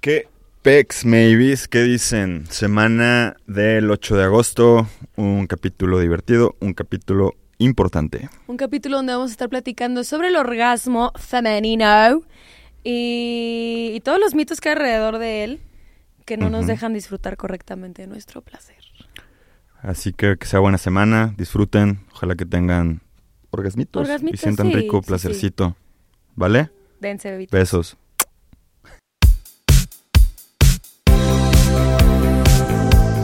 ¿Qué pex, maybes? ¿Qué dicen? Semana del 8 de agosto, un capítulo divertido, un capítulo importante. Un capítulo donde vamos a estar platicando sobre el orgasmo femenino y, y todos los mitos que hay alrededor de él que no nos dejan disfrutar correctamente de nuestro placer. Así que que sea buena semana, disfruten, ojalá que tengan orgasmitos, y Orgasmitos, sientan sí, rico, sí, sí. placercito. ¿Vale? Dense, bebitos. Besos.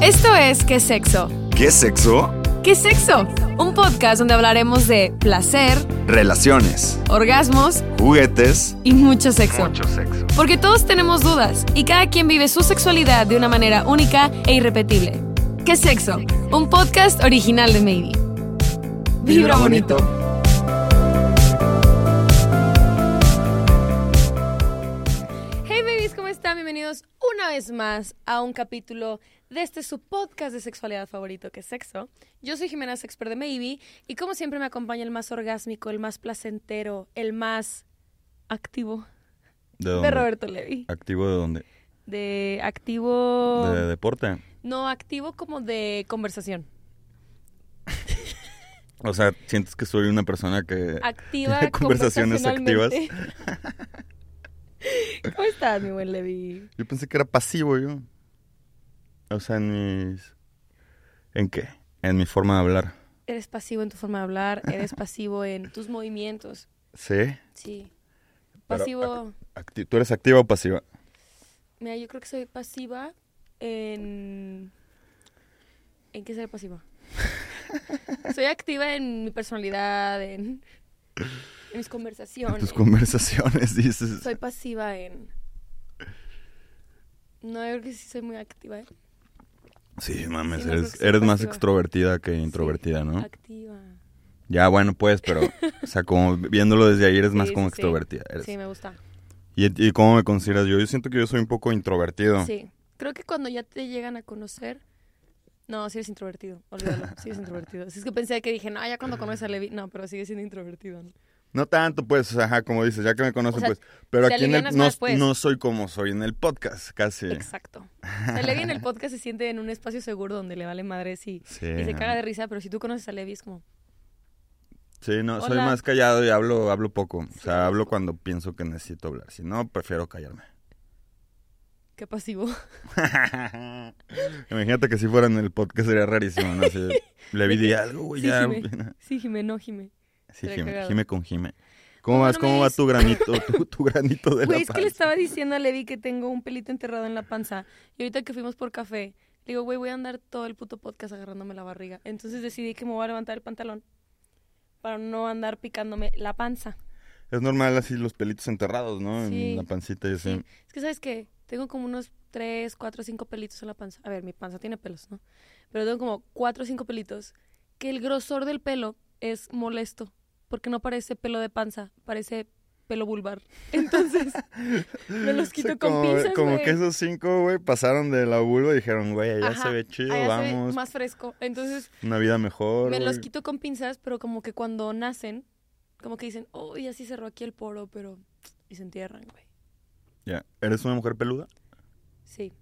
Esto es ¿Qué sexo? ¿Qué sexo? ¿Qué sexo? Un podcast donde hablaremos de placer, Relaciones, orgasmos juguetes, y mucho sexo. sexo. Porque todos tenemos dudas y cada quien vive su sexualidad de una manera única e irrepetible. ¿Qué sexo? Un podcast original de Maybe. Vibra bonito. Hey babies, ¿cómo están? Bienvenidos una vez más a un capítulo de este su podcast de sexualidad favorito que es sexo. Yo soy Jimena Sexper de Maybe y como siempre me acompaña el más orgásmico, el más placentero, el más activo ¿De? Roberto Levi. ¿Activo de dónde? De activo. ¿De deporte? No, activo como de conversación. O sea, ¿sientes que soy una persona que... Activa ¿Tiene conversaciones activas? ¿Cómo estás, mi buen Levi? Yo pensé que era pasivo yo. O sea, en mis... ¿En qué? En mi forma de hablar. Eres pasivo en tu forma de hablar, eres pasivo en tus movimientos. ¿Sí? Sí. Pero, Pasivo. Acti- ¿Tú eres activa o pasiva? Mira, yo creo que soy pasiva en. ¿En qué ser pasiva? soy activa en mi personalidad, en, en mis En conversaciones. tus conversaciones dices... Soy pasiva en. No, yo creo que sí soy muy activa. ¿eh? Sí, mames, Sí, eres, eres más extrovertida que introvertida, Sí, ¿no? Activa. Ya, bueno, pues, pero... o sea, como viéndolo desde ahí eres más como extrovertida. eres. Sí, me gusta. ¿Y, ¿Y cómo me consideras yo? Yo siento que yo soy un poco introvertido. Sí. Creo que cuando ya te llegan a conocer. No, sí eres introvertido. Olvídalo. Sí eres introvertido. Si es que pensé que dije, no, ya cuando conoces a Levi. No, pero sigue siendo introvertido. ¿no? No tanto, pues, ajá, como dices, ya que me conocen, O sea, pues. Pero aquí en el, no, más, pues. no soy como soy en el podcast, casi. Exacto. O sea, Levi en el podcast se siente en un espacio seguro donde le vale madres y, Sí. y se caga de risa, pero si tú conoces a Levi es como, Sí, no, soy más callado y hablo, hablo poco. O sea, hablo cuando pienso que necesito hablar. Si no, prefiero callarme. qué pasivo. Imagínate que si fuera en el podcast sería rarísimo, ¿no? Así, le vi algo, güey, Sí, ya. Jime. Sí, Jime, no, Jime. Sí, Jime. Jime con Jime. ¿Cómo ¿Cómo vas? ¿Cómo va dices? tu granito, tu, tu granito de Güey, la es que le estaba diciendo a Levi que tengo un pelito enterrado en la panza. Y ahorita que fuimos por café, le digo, güey, voy a andar todo el puto podcast agarrándome la barriga. Entonces decidí que me voy a levantar el pantalón para no andar picándome la panza. Es normal así los pelitos enterrados, ¿no? Sí. En la pancita y así. Sí. Es que, ¿sabes qué? Tengo como unos 3, 4, 5 pelitos en la panza. A ver, mi panza tiene pelos, ¿no? Pero tengo como 4 o 5 pelitos que el grosor del pelo es molesto. Porque no parece pelo de panza, parece pelo vulvar. Entonces, me los quito Sí, con como, pinzas, como güey. que esos cinco, güey, pasaron de la vulva y dijeron, güey, allá Ajá, se ve chido, allá se ve vamos, más fresco. Entonces, una vida mejor. me los quito con pinzas, pero como que cuando nacen, como que dicen, oh, ya sí cerró aquí el poro, pero... Y se entierran, güey. Ya. ¿Eres una mujer peluda? Sí,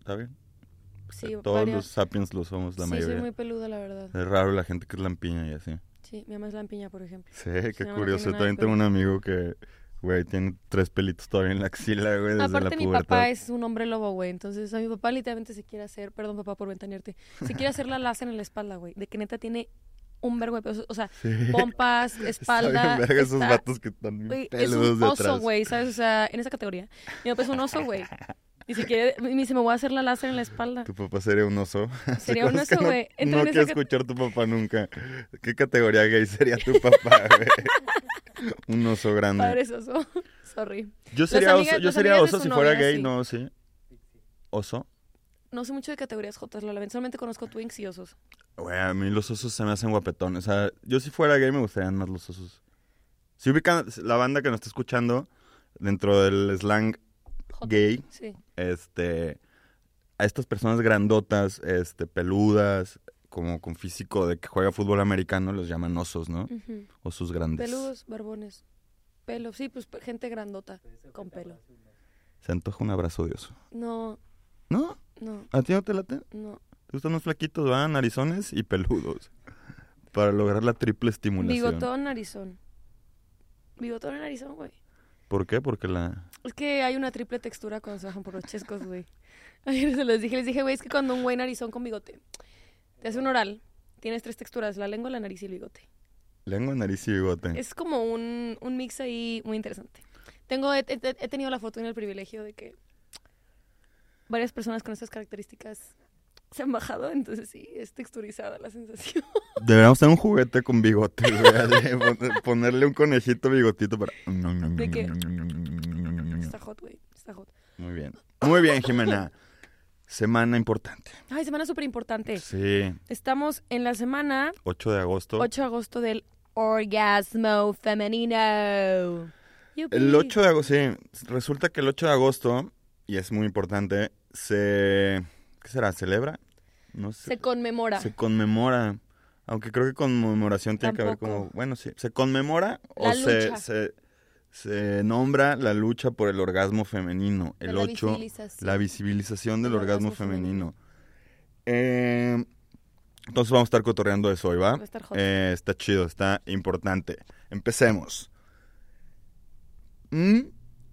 ¿Está bien? sí, Todos los sapiens lo somos, la sí, mayoría. soy muy peluda, la verdad. Es raro la gente que es lampiña y así. Sí, mi mamá es lampiña, por ejemplo. Sí, qué curioso. nada También tengo un amigo que, güey, tiene tres pelitos todavía en la axila, güey, desde Aparte, la mi pubertad. papá es un hombre lobo, güey. Entonces, a mi papá literalmente se quiere hacer, perdón, papá, por ventanearte, se quiere hacer la laza en la espalda, güey. De que neta tiene un vergo de. O sea, Sí. pompas, Está espalda. bien verga esos está- vatos que están güey, es un oso, güey, ¿sabes? O sea, en esa categoría. Mi papá es un oso, güey. Y si quiere, me dice, me voy a hacer la láser en la espalda. Tu papá sería un oso. Sería un oso, güey. No, quiero escuchar tu papá nunca. ¿Qué categoría gay sería tu papá, güey? un oso grande. Padre oso. Sorry. Yo sería amigas- oso, yo sería oso si fuera novia, gay, sí. no, sí. ¿Oso? No sé mucho de categorías J, la Solamente conozco twinks y osos. Güey, a mí los osos se me hacen guapetones. O sea, yo si fuera gay me gustarían más los osos. Si ubican la banda que nos está escuchando, dentro del slang J. gay, Sí. este, a estas personas grandotas, este, peludas, como con físico de que juega fútbol americano, los llaman osos, ¿no? Ujú. Osos grandes. Peludos, barbones. Pelo, sí, pues gente grandota con pelo. Se antoja un abrazo de oso. No, ¿No? no, ¿A ti no te late? no. Te gustan los flaquitos, ¿verdad? Narizones y peludos. Para lograr la triple estimulación. Bigotón, narizón. Bigotón y narizón, güey. ¿Por qué? Porque la... Es que hay una triple textura cuando se bajan por los chescos, güey. Ayer se los dije, les dije, güey, es que cuando un güey narizón con bigote te hace un oral, tienes tres texturas, la lengua, la nariz y el bigote. Lengua, nariz y bigote. Es como un, un mix ahí muy interesante. Tengo, he, he- he tenido la fortuna y el privilegio de que varias personas con estas características se han bajado, entonces sí, es texturizada la sensación. Deberíamos tener un juguete con bigote, Ponerle un conejito bigotito para... ¿De qué? Está hot, güey, está hot. Muy bien. Muy bien, Jimena. Semana importante. Ay, semana súper importante. Sí. Estamos en la semana 8 de agosto. 8 de agosto del orgasmo femenino. Yupi. El 8 de agosto, sí. Resulta que el 8 de agosto, y es muy importante, se... ¿Qué será? ¿Celebra? No sé. se conmemora. Se conmemora. Aunque creo que conmemoración tiene que ver como... Bueno, sí. ¿Se conmemora La o se, se, se nombra la lucha por el orgasmo femenino? El la 8... visibilización. La visibilización del orgasmo, orgasmo femenino. Eh, entonces vamos a estar cotorreando eso hoy, ¿va? Va a estar. Eh, está chido, está importante. Empecemos. Mm,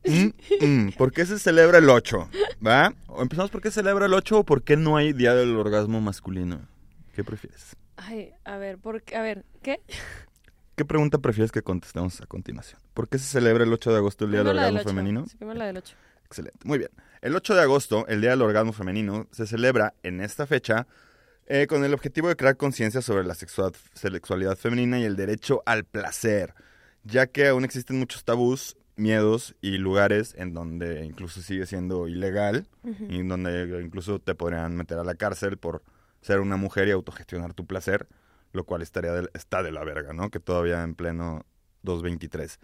mm, mm. ¿Por qué se celebra el 8? ¿Va? O empezamos por qué se celebra el 8 o por qué no hay día del orgasmo masculino. ¿Qué prefieres? Ay, a ver, ¿por qué? A ver, ¿qué? ¿Qué pregunta prefieres que contestemos a continuación? ¿Por qué se celebra el 8 de agosto el día del orgasmo femenino? Sí, primero la del 8. Excelente, muy bien. El 8 de agosto, el Día del Orgasmo Femenino, se celebra en esta fecha eh, con el objetivo de crear conciencia sobre la sexua- sexualidad femenina y el derecho al placer, ya que aún existen muchos tabús, miedos y lugares en donde incluso sigue siendo ilegal y en donde incluso te podrían meter a la cárcel por ser una mujer y autogestionar tu placer, lo cual estaría de- está de la verga, ¿no? Que todavía en pleno 2023.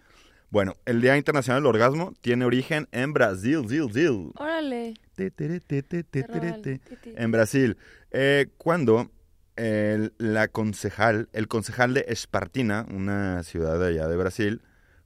Bueno, el Día Internacional del Orgasmo tiene origen en Brasil, Zil, Zil. Órale. Te, te, te. En Brasil, eh, cuando el, la concejal, el concejal de Espartina, una ciudad de allá de Brasil,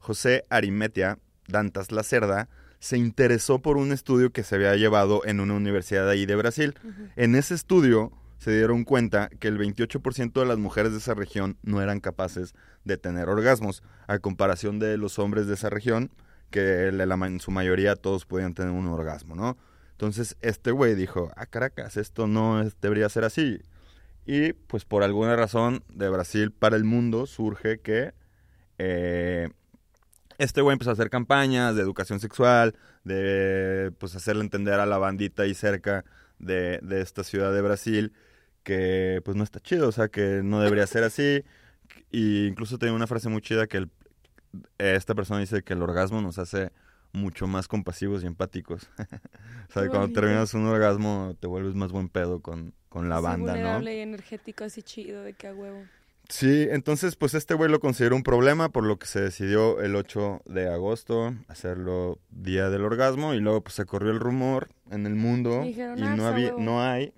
José Arimetia Dantas Lacerda, se interesó por un estudio que se había llevado en una universidad de ahí de Brasil. En ese estudio se dieron cuenta que el 28% de las mujeres de esa región no eran capaces de tener orgasmos, a comparación de los hombres de esa región, que en su mayoría todos podían tener un orgasmo, ¿no? Entonces este güey dijo, ah, Caracas, esto no es- debería ser así. Y pues por alguna razón de Brasil para el mundo surge que eh, este güey empezó a hacer campañas de educación sexual, de pues hacerle entender a la bandita ahí cerca de, de esta ciudad de Brasil que pues no está chido, o sea que no debería ser así. Y incluso tenía una frase muy chida que el- esta persona dice que el orgasmo nos hace mucho más compasivos y empáticos. o sea, cuando terminas un orgasmo te vuelves más buen pedo con, con la Sí, banda, ¿no? y energético así chido de que a huevo. Sí, entonces pues este güey lo consideró un problema, por lo que se decidió el 8 de agosto hacerlo Día del Orgasmo y luego pues se corrió el rumor en el mundo Y dijeron, y "Ah, no había, huevo". no hay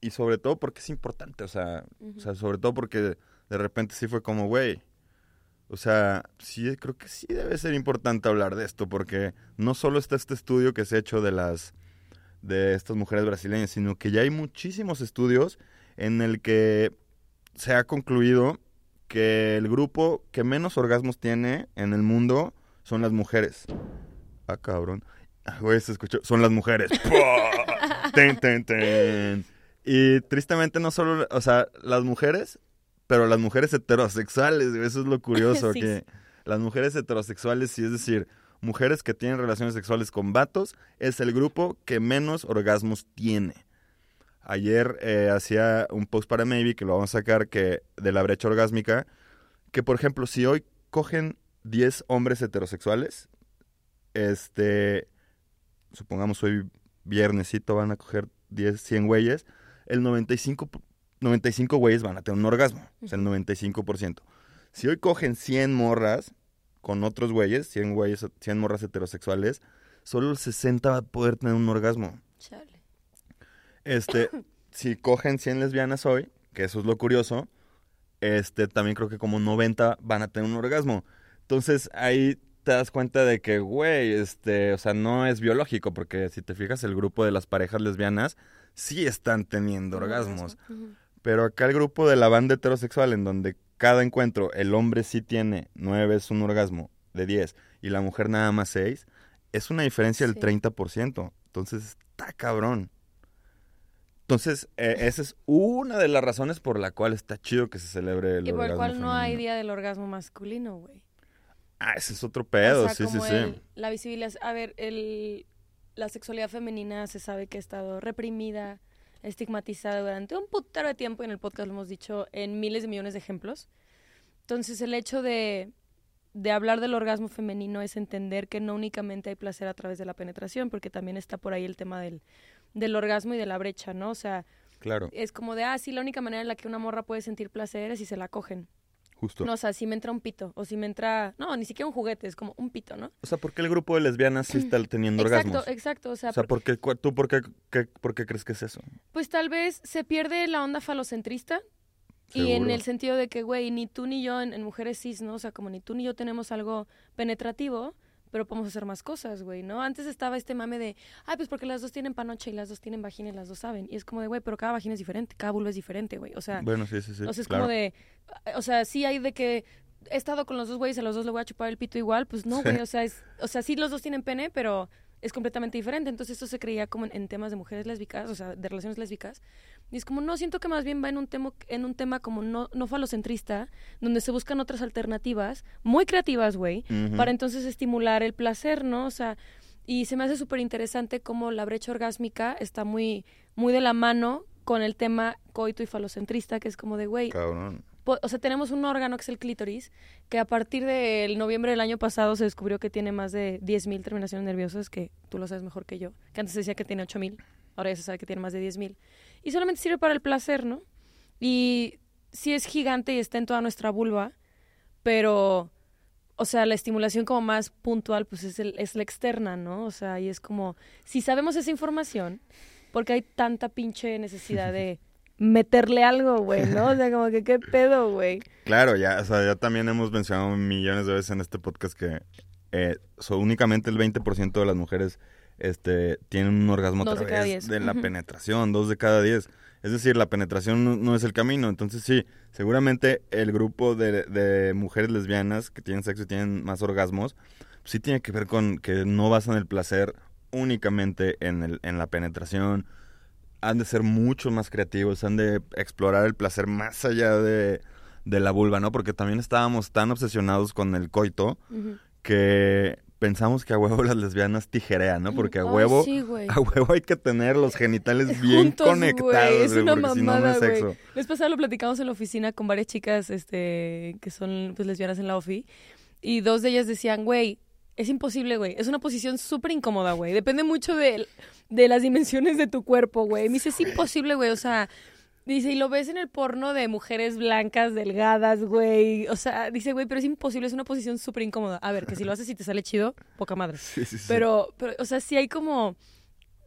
y sobre todo porque es importante, o sea, o sea, sobre todo porque de repente sí fue como, güey, o sea, sí creo que sí debe ser importante hablar de esto porque no solo está este estudio que se ha hecho de las de estas mujeres brasileñas, sino que ya hay muchísimos estudios en el que se ha concluido que el grupo que menos orgasmos tiene en el mundo son las mujeres. Ah, cabrón. Ah, Güey, se escuchó. Son las mujeres. Ten, ten, ten. Y tristemente no solo, o sea, las mujeres, pero las mujeres heterosexuales. Eso es lo curioso, Sí. que las mujeres heterosexuales, sí, es decir, mujeres que tienen relaciones sexuales con vatos, es el grupo que menos orgasmos tiene. Ayer eh, hacía un post para Maybe, que lo vamos a sacar, que de la brecha orgásmica, que por ejemplo, si hoy cogen 10 hombres heterosexuales, este, supongamos hoy viernesito van a coger 10, 100 güeyes, el 95, 95 güeyes van a tener un orgasmo, o sea, el 95%. Si hoy cogen 100 morras con otros güeyes, 100 güeyes, 100 morras heterosexuales, solo el 60 va a poder tener un orgasmo. Chale. Este, si cogen 100 lesbianas hoy, que eso es lo curioso, este, también creo que como 90 van a tener un orgasmo. Entonces, ahí te das cuenta de que, güey, este, o sea, no es biológico, porque si te fijas, el grupo de las parejas lesbianas sí están teniendo orgasmos. Pero acá el grupo de la banda heterosexual, en donde cada encuentro el hombre sí tiene nueve es un orgasmo de 10 y la mujer nada más 6, es una diferencia del Sí. 30%. Entonces está cabrón. Entonces, eh, esa es una de las razones por la cual está chido que se celebre el Y por el orgasmo cual no hay día del orgasmo masculino, güey. Ah, ese es otro pedo, o sea, sí, sí, como sí. el- la visibilidad. A ver, el, la sexualidad femenina se sabe que ha estado reprimida, estigmatizada durante un putero de tiempo. y En el podcast lo hemos dicho en miles de millones de ejemplos. Entonces, el hecho de, de hablar del orgasmo femenino es entender que no únicamente hay placer a través de la penetración, porque también está por ahí el tema del, del orgasmo y de la brecha, ¿no? O sea, Claro, es como de, ah, sí, la única manera en la que una morra puede sentir placer es si se la cogen. justo. No, o sea, si me entra un pito, o si me entra, no, ni siquiera un juguete, es como un pito, ¿no? O sea, ¿por qué el grupo de lesbianas sí está teniendo Exacto, orgasmos? exacto, o sea, O sea, por- ¿por qué, ¿tú por qué, qué- por qué crees que es eso? pues tal vez se pierde la onda falocentrista y en el sentido de que, güey, ni tú ni yo en, en mujeres cis, ¿no? O sea, como ni tú ni yo tenemos algo penetrativo, pero podemos hacer más cosas, güey, ¿no? Antes estaba este mame de, ay, pues porque las dos tienen panocha y las dos tienen vagina y las dos saben. Y es como de, güey, pero cada vagina es diferente, cada vulva es diferente, güey. O sea, Bueno, sí, sí, sí. o sea, es claro. como de, o sea, sí hay de que he estado con los dos güeyes, a los dos le voy a chupar el pito igual, pues no, güey, o sea, es, o sea, sí los dos tienen pene, pero es completamente diferente. Entonces esto se creía como en, en temas de mujeres lésbicas, o sea, de relaciones lésbicas. Y es como, no, siento que más bien va en un tema, en un tema como no, no falocentrista, donde se buscan otras alternativas, muy creativas, güey, para entonces estimular el placer, ¿no? O sea, y se me hace súper interesante cómo la brecha orgásmica está muy, muy de la mano con el tema coito y falocentrista, que es como de, güey, o sea, tenemos un órgano que es el clítoris, que a partir del noviembre del año pasado se descubrió que tiene más de 10.000 terminaciones nerviosas, que tú lo sabes mejor que yo, que antes decía que tiene 8.000, ahora ya se sabe que tiene más de 10.000. Y solamente sirve para el placer, ¿no? Y sí es gigante y está en toda nuestra vulva, pero, o sea, la estimulación como más puntual, pues es, el, es la externa, ¿no? O sea, y es como, si sabemos esa información, porque hay tanta pinche necesidad de meterle algo, güey, ¿no? O sea, como que qué pedo, güey. Claro, ya, o sea, ya también hemos mencionado millones de veces en este podcast que eh, so- únicamente el 20% de las mujeres este, tienen un orgasmo a de través diez. de la penetración, dos de cada diez. Es decir, la penetración no, no es el camino. Entonces, sí, seguramente el grupo de, de mujeres lesbianas que tienen sexo y tienen más orgasmos, sí tiene que ver con que no basan el placer únicamente en, el, en la penetración. Han de ser mucho más creativos, han de explorar el placer más allá de, de la vulva, ¿no? Porque también estábamos tan obsesionados con el coito que pensamos que a huevo las lesbianas tijerean, ¿no? Porque a Ay, huevo, sí, a huevo hay que tener los genitales bien Juntos, conectados, güey, es una porque si no, no mamada, es sexo. Les pasado lo platicamos en la oficina con varias chicas este, que son pues, lesbianas en la OFI. Y dos de ellas decían, güey, es imposible, güey. Es una posición súper incómoda, güey. Depende mucho de, de las dimensiones de tu cuerpo, güey. Me dice, es imposible, güey. O sea, dice, y lo ves en el porno de mujeres blancas, delgadas, güey. O sea, dice, güey, pero es imposible. Es una posición súper incómoda. A ver, que si lo haces y te sale chido, poca madre. Sí, sí, sí. Pero, pero, o sea, sí hay como...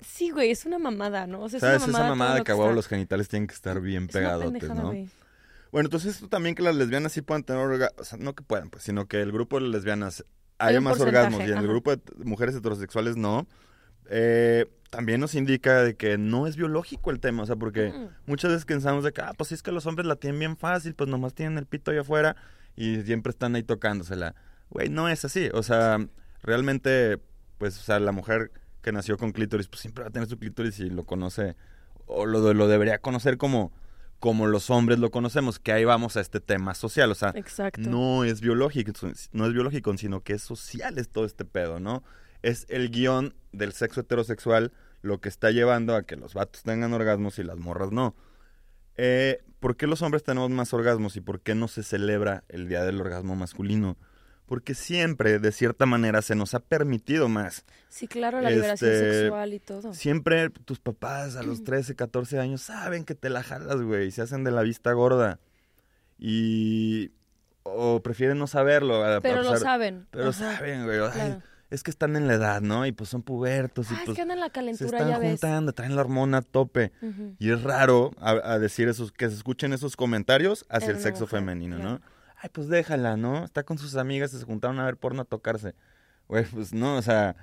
Sí, güey, es una mamada, ¿no? O sea, es ¿Sabes? una Esa mamada, todo mamada lo que los genitales tienen que estar bien Es pendejada, ¿no? güey. Bueno, entonces esto también que las lesbianas sí puedan tener orgasmos, o sea, no que puedan, pues, sino que el grupo de lesbianas Hay haya más porcentaje, orgasmos y en el grupo de mujeres heterosexuales no, eh, también nos indica de que no es biológico el tema, o sea, porque Mm. muchas veces pensamos de que, ah, pues si es que los hombres la tienen bien fácil, pues nomás tienen el pito ahí afuera y siempre están ahí tocándosela. Güey, no es así, o sea, realmente, pues, o sea, la mujer que nació con clítoris, pues siempre va a tener su clítoris y lo conoce, o lo, lo debería conocer como, como los hombres lo conocemos, que ahí vamos a este tema social, o sea, Exacto. no es biológico, no es biológico, sino que es social es todo este pedo, ¿no? Es el guion del sexo heterosexual lo que está llevando a que los vatos tengan orgasmos y las morras no. Eh, ¿Por qué los hombres tenemos más orgasmos y por qué no se celebra el Día del Orgasmo Masculino? Porque siempre, de cierta manera, se nos ha permitido más. Sí, claro, la liberación Este, sexual y todo. Siempre tus papás a los 13, 14 años saben que te la jalas, güey, y se hacen de la vista gorda. Y... O prefieren no saberlo. Pero lo saben. Pero Ajá, saben, güey. ay, claro. Es que están en la edad, ¿no? Y pues son pubertos y Ah, es pues que andan en la se calentura, están ya ves. juntando, traen la hormona a tope. Y es raro a, a decir esos, que se escuchen esos comentarios hacia el sexo mujer, femenino, ¿no? ay, pues déjala, ¿no? Está con sus amigas, se juntaron a ver porno a tocarse. Güey, pues no, o sea,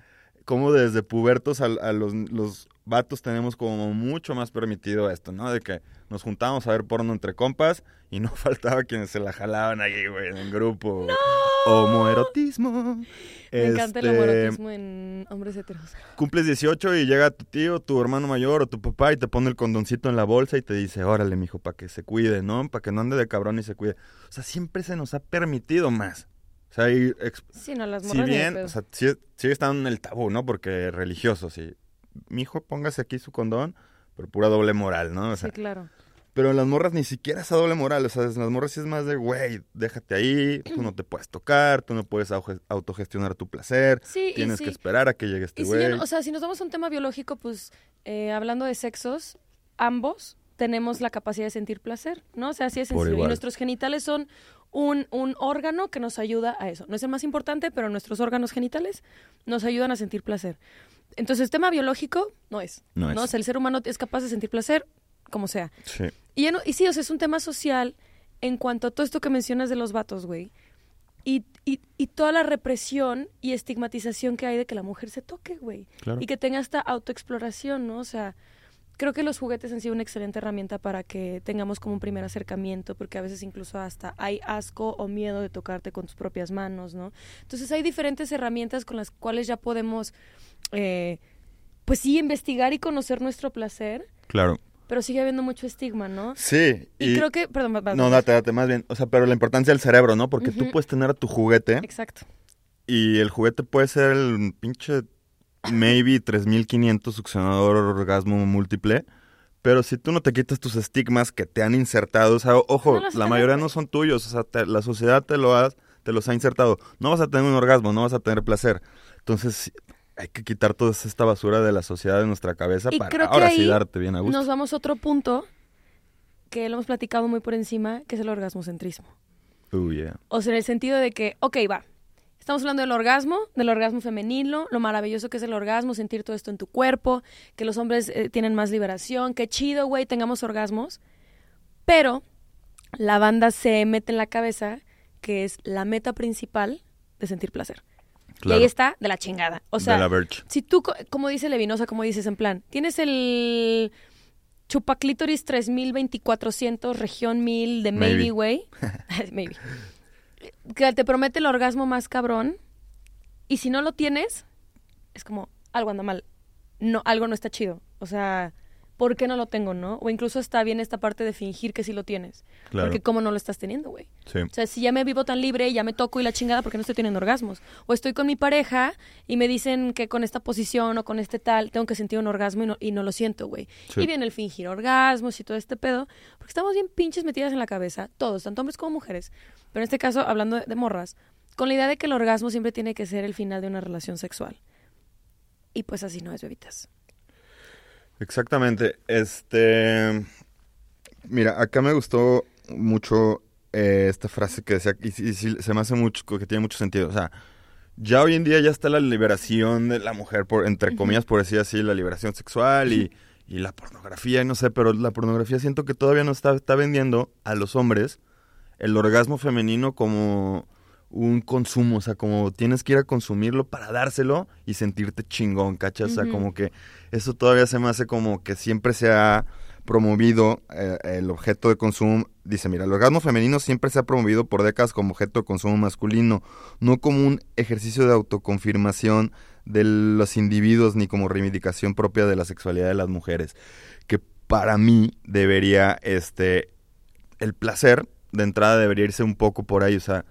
como desde pubertos a, a los, los vatos tenemos como mucho más permitido esto, ¿no? De que nos juntábamos a ver porno entre compas y no faltaba quienes se la jalaban ahí, güey, en el grupo. ¡No! Homoerotismo. Me encanta el Este, homoerotismo en hombres heteros. Cumples 18 y llega tu tío, tu hermano mayor o tu papá y te pone el condoncito en la bolsa y te dice, órale, mijo, para que se cuide, ¿no? Para que no ande de cabrón y se cuide. O sea, siempre se nos ha permitido más. O sea, y ex- Sí, no, las si bien, o sea, sí- sigue estando en el tabú, ¿no? Porque religioso, sí. Mijo, póngase aquí su condón, pero pura doble moral, ¿no? O sea, sí, claro. pero en las morras ni siquiera esa doble moral. O sea, en las morras sí es más de, güey, déjate ahí, tú no te puedes tocar, tú no puedes autogestionar tu placer, Sí, tienes sí. que esperar a que llegue este si güey. no- o sea, si nos vamos a un tema biológico, pues eh, hablando de sexos, ambos tenemos la capacidad de sentir placer, ¿no? O sea, así es sencillo. Y nuestros genitales son un, un órgano que nos ayuda a eso. No es el más importante, pero nuestros órganos genitales nos ayudan a sentir placer. Entonces, tema biológico no es. No es. O sea, el ser humano es capaz de sentir placer como sea. Sí. Y, no- y sí, o sea, es un tema social en cuanto a todo esto que mencionas de los vatos, güey. Y, y, y toda la represión y estigmatización que hay de que la mujer se toque, güey. Claro. Y que tenga esta autoexploración, ¿no? O sea, creo que los juguetes han sido una excelente herramienta para que tengamos como un primer acercamiento, porque a veces incluso hasta hay asco o miedo de tocarte con tus propias manos, ¿no? Entonces hay diferentes herramientas con las cuales ya podemos, eh, pues sí, investigar y conocer nuestro placer, Claro. pero sigue habiendo mucho estigma, ¿no? Sí. Y, creo que, perdón, va- va- No, date, date, más bien. O sea, pero la importancia del cerebro, ¿no? Porque tú puedes tener a tu juguete Exacto. y el juguete puede ser el pinche maybe 3500 succionador orgasmo múltiple. Pero si tú no te quitas tus estigmas que te han insertado, o sea, ojo, No la mayoría no son tuyos, o sea, te- la sociedad te lo ha, te los ha insertado. No vas a tener un orgasmo, no vas a tener placer. Entonces, hay que quitar toda esta basura de la sociedad de nuestra cabeza Y para creo que ahora sí darte bien a gusto. Nos vamos a otro punto que lo hemos platicado muy por encima, que es el orgasmocentrismo. Uh, yeah. O sea, en el sentido de que, ok, va. Estamos hablando del orgasmo, del orgasmo femenino, lo maravilloso que es el orgasmo, sentir todo esto en tu cuerpo, que los hombres eh, tienen más liberación, qué chido, güey, tengamos orgasmos. Pero la banda se mete en la cabeza que es la meta principal de sentir placer. Y Claro. ahí está de la chingada. O sea, de la si tú, co- como dice Levinosa, como dices en plan, tienes el chupaclítoris 3000, 2400, región 1000 de maybe, Maybe. güey. maybe. Que te promete el orgasmo más cabrón. Y si no lo tienes, es como, algo anda mal. No, algo no está chido. O sea, ¿por qué no lo tengo, no? O incluso está bien esta parte de fingir que sí lo tienes. Claro. Porque cómo no lo estás teniendo, güey. Sí. O sea, si ya me vivo tan libre, ya me toco y la chingada porque no estoy teniendo orgasmos. O estoy con mi pareja y me dicen que con esta posición o con este tal tengo que sentir un orgasmo y no, y no lo siento, güey. Sí. Y viene el fingir orgasmos y todo este pedo. Porque estamos bien pinches metidas en la cabeza, todos, tanto hombres como mujeres. Pero en este caso, hablando de, de morras, con la idea de que el orgasmo siempre tiene que ser el final de una relación sexual. Y pues así no es, bebitas. Exactamente. Este. Mira, acá me gustó mucho eh, esta frase que decía, y, se me hace mucho, que tiene mucho sentido. O sea, ya hoy en día ya está la liberación de la mujer, por, entre comillas, por decir así, la liberación sexual y, y la pornografía, y no sé, pero la pornografía siento que todavía no está, está vendiendo a los hombres el orgasmo femenino como un consumo, o sea, como tienes que ir a consumirlo para dárselo y sentirte chingón, ¿cachas? O sea, como que eso todavía se me hace como que siempre se ha promovido eh, el objeto de consumo. Dice, mira, el orgasmo femenino siempre se ha promovido por décadas como objeto de consumo masculino, no como un ejercicio de autoconfirmación de los individuos ni como reivindicación propia de la sexualidad de las mujeres. Que para mí debería, este, el placer de entrada debería irse un poco por ahí, o sea,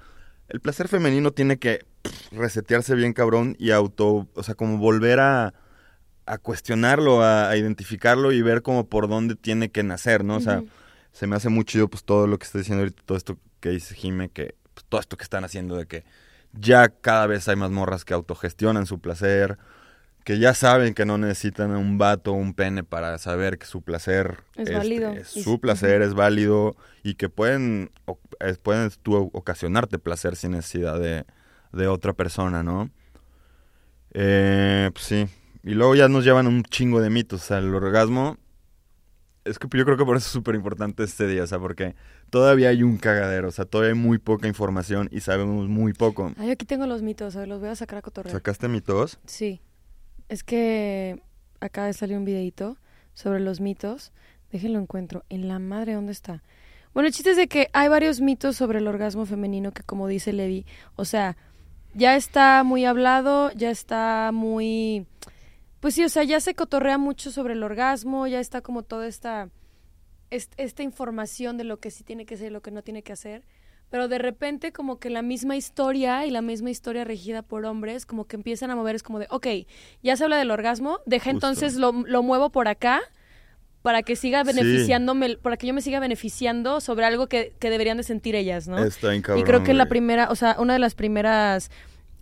el placer femenino tiene que pff, resetearse bien cabrón y auto, o sea, como volver a, a cuestionarlo, a, a identificarlo y ver como por dónde tiene que nacer, ¿no? O sea, se me hace muy chido pues todo lo que está diciendo ahorita, todo esto que dice Jime, que pues, todo esto que están haciendo de que ya cada vez hay más morras que autogestionan su placer, que ya saben que no necesitan un vato o un pene para saber que su placer Es este, válido. es su placer es válido y que pueden, o- pueden tú ocasionarte placer sin necesidad de, de otra persona, ¿no? Eh, pues sí. Y luego ya nos llevan un chingo de mitos. O sea, el orgasmo Es que yo creo que por eso es súper importante este día, o sea, porque todavía hay un cagadero, o sea, todavía hay muy poca información y sabemos muy poco. Ah, yo aquí tengo los mitos, a ver, los voy a sacar a cotorreo. ¿Sacaste mitos? Sí. Es que acaba de salir un videito sobre los mitos. Déjenlo encuentro. En la madre, ¿dónde está? Bueno, el chiste es de que hay varios mitos sobre el orgasmo femenino que, como dice Levi, o sea, ya está muy hablado, ya está muy... Pues sí, o sea, ya se cotorrea mucho sobre el orgasmo, ya está como toda esta, est- esta información de lo que sí tiene que ser y lo que no tiene que hacer. Pero de repente como que la misma historia y la misma historia regida por hombres como que empiezan a mover, es como de, ok, ya se habla del orgasmo, deja Justo. entonces lo, lo muevo por acá para que siga Sí. beneficiándome, para que yo me siga beneficiando sobre algo que, que deberían de sentir ellas, ¿no? Está y cabrón, creo que la primera, o sea, una de las primeras,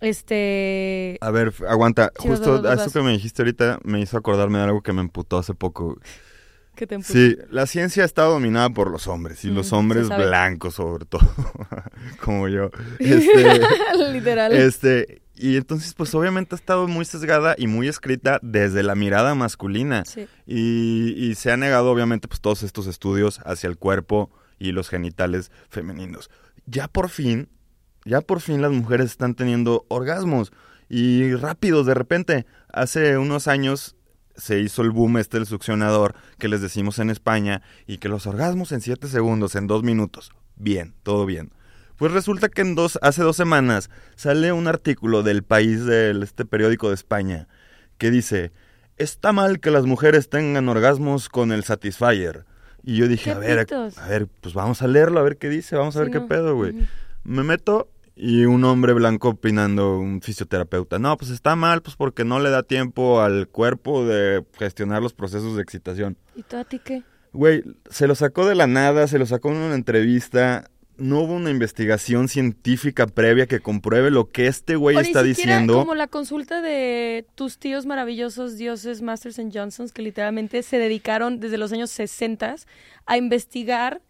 este... A ver, aguanta. Sí, Justo a eso que me dijiste ahorita me hizo acordarme de algo que me emputó hace poco. Te. Sí, la ciencia está dominada por los hombres y Mm, los se hombres blancos sobre todo, como yo. Este, Literal. este, y entonces pues obviamente ha estado muy sesgada y muy escrita desde la mirada masculina. Sí. Y, y se ha negado obviamente pues todos estos estudios hacia el cuerpo y los genitales femeninos. Ya por fin, ya por fin las mujeres están teniendo orgasmos y rápidos de repente. Hace unos años se hizo el boom este del succionador que les decimos en España y que los orgasmos en 7 segundos, en 2 minutos. Bien, todo bien. Pues resulta que en dos, hace dos semanas sale un artículo del país del este periódico de España que dice está mal que las mujeres tengan orgasmos con el Satisfyer. Y yo dije, ¿Qué a ver, a ver, pues vamos a leerlo, a ver qué dice, vamos a ver qué no. pedo, güey. Me meto y un hombre blanco opinando, un fisioterapeuta. No, pues está mal, pues porque no le da tiempo al cuerpo de gestionar los procesos de excitación. ¿Y tú a ti qué? Güey, se lo sacó de la nada, se lo sacó en una entrevista. No hubo una investigación científica previa que compruebe lo que este güey O ni está siquiera diciendo. como la consulta de tus tíos maravillosos dioses Masters and Johnsons que literalmente se dedicaron desde los años 60 a investigar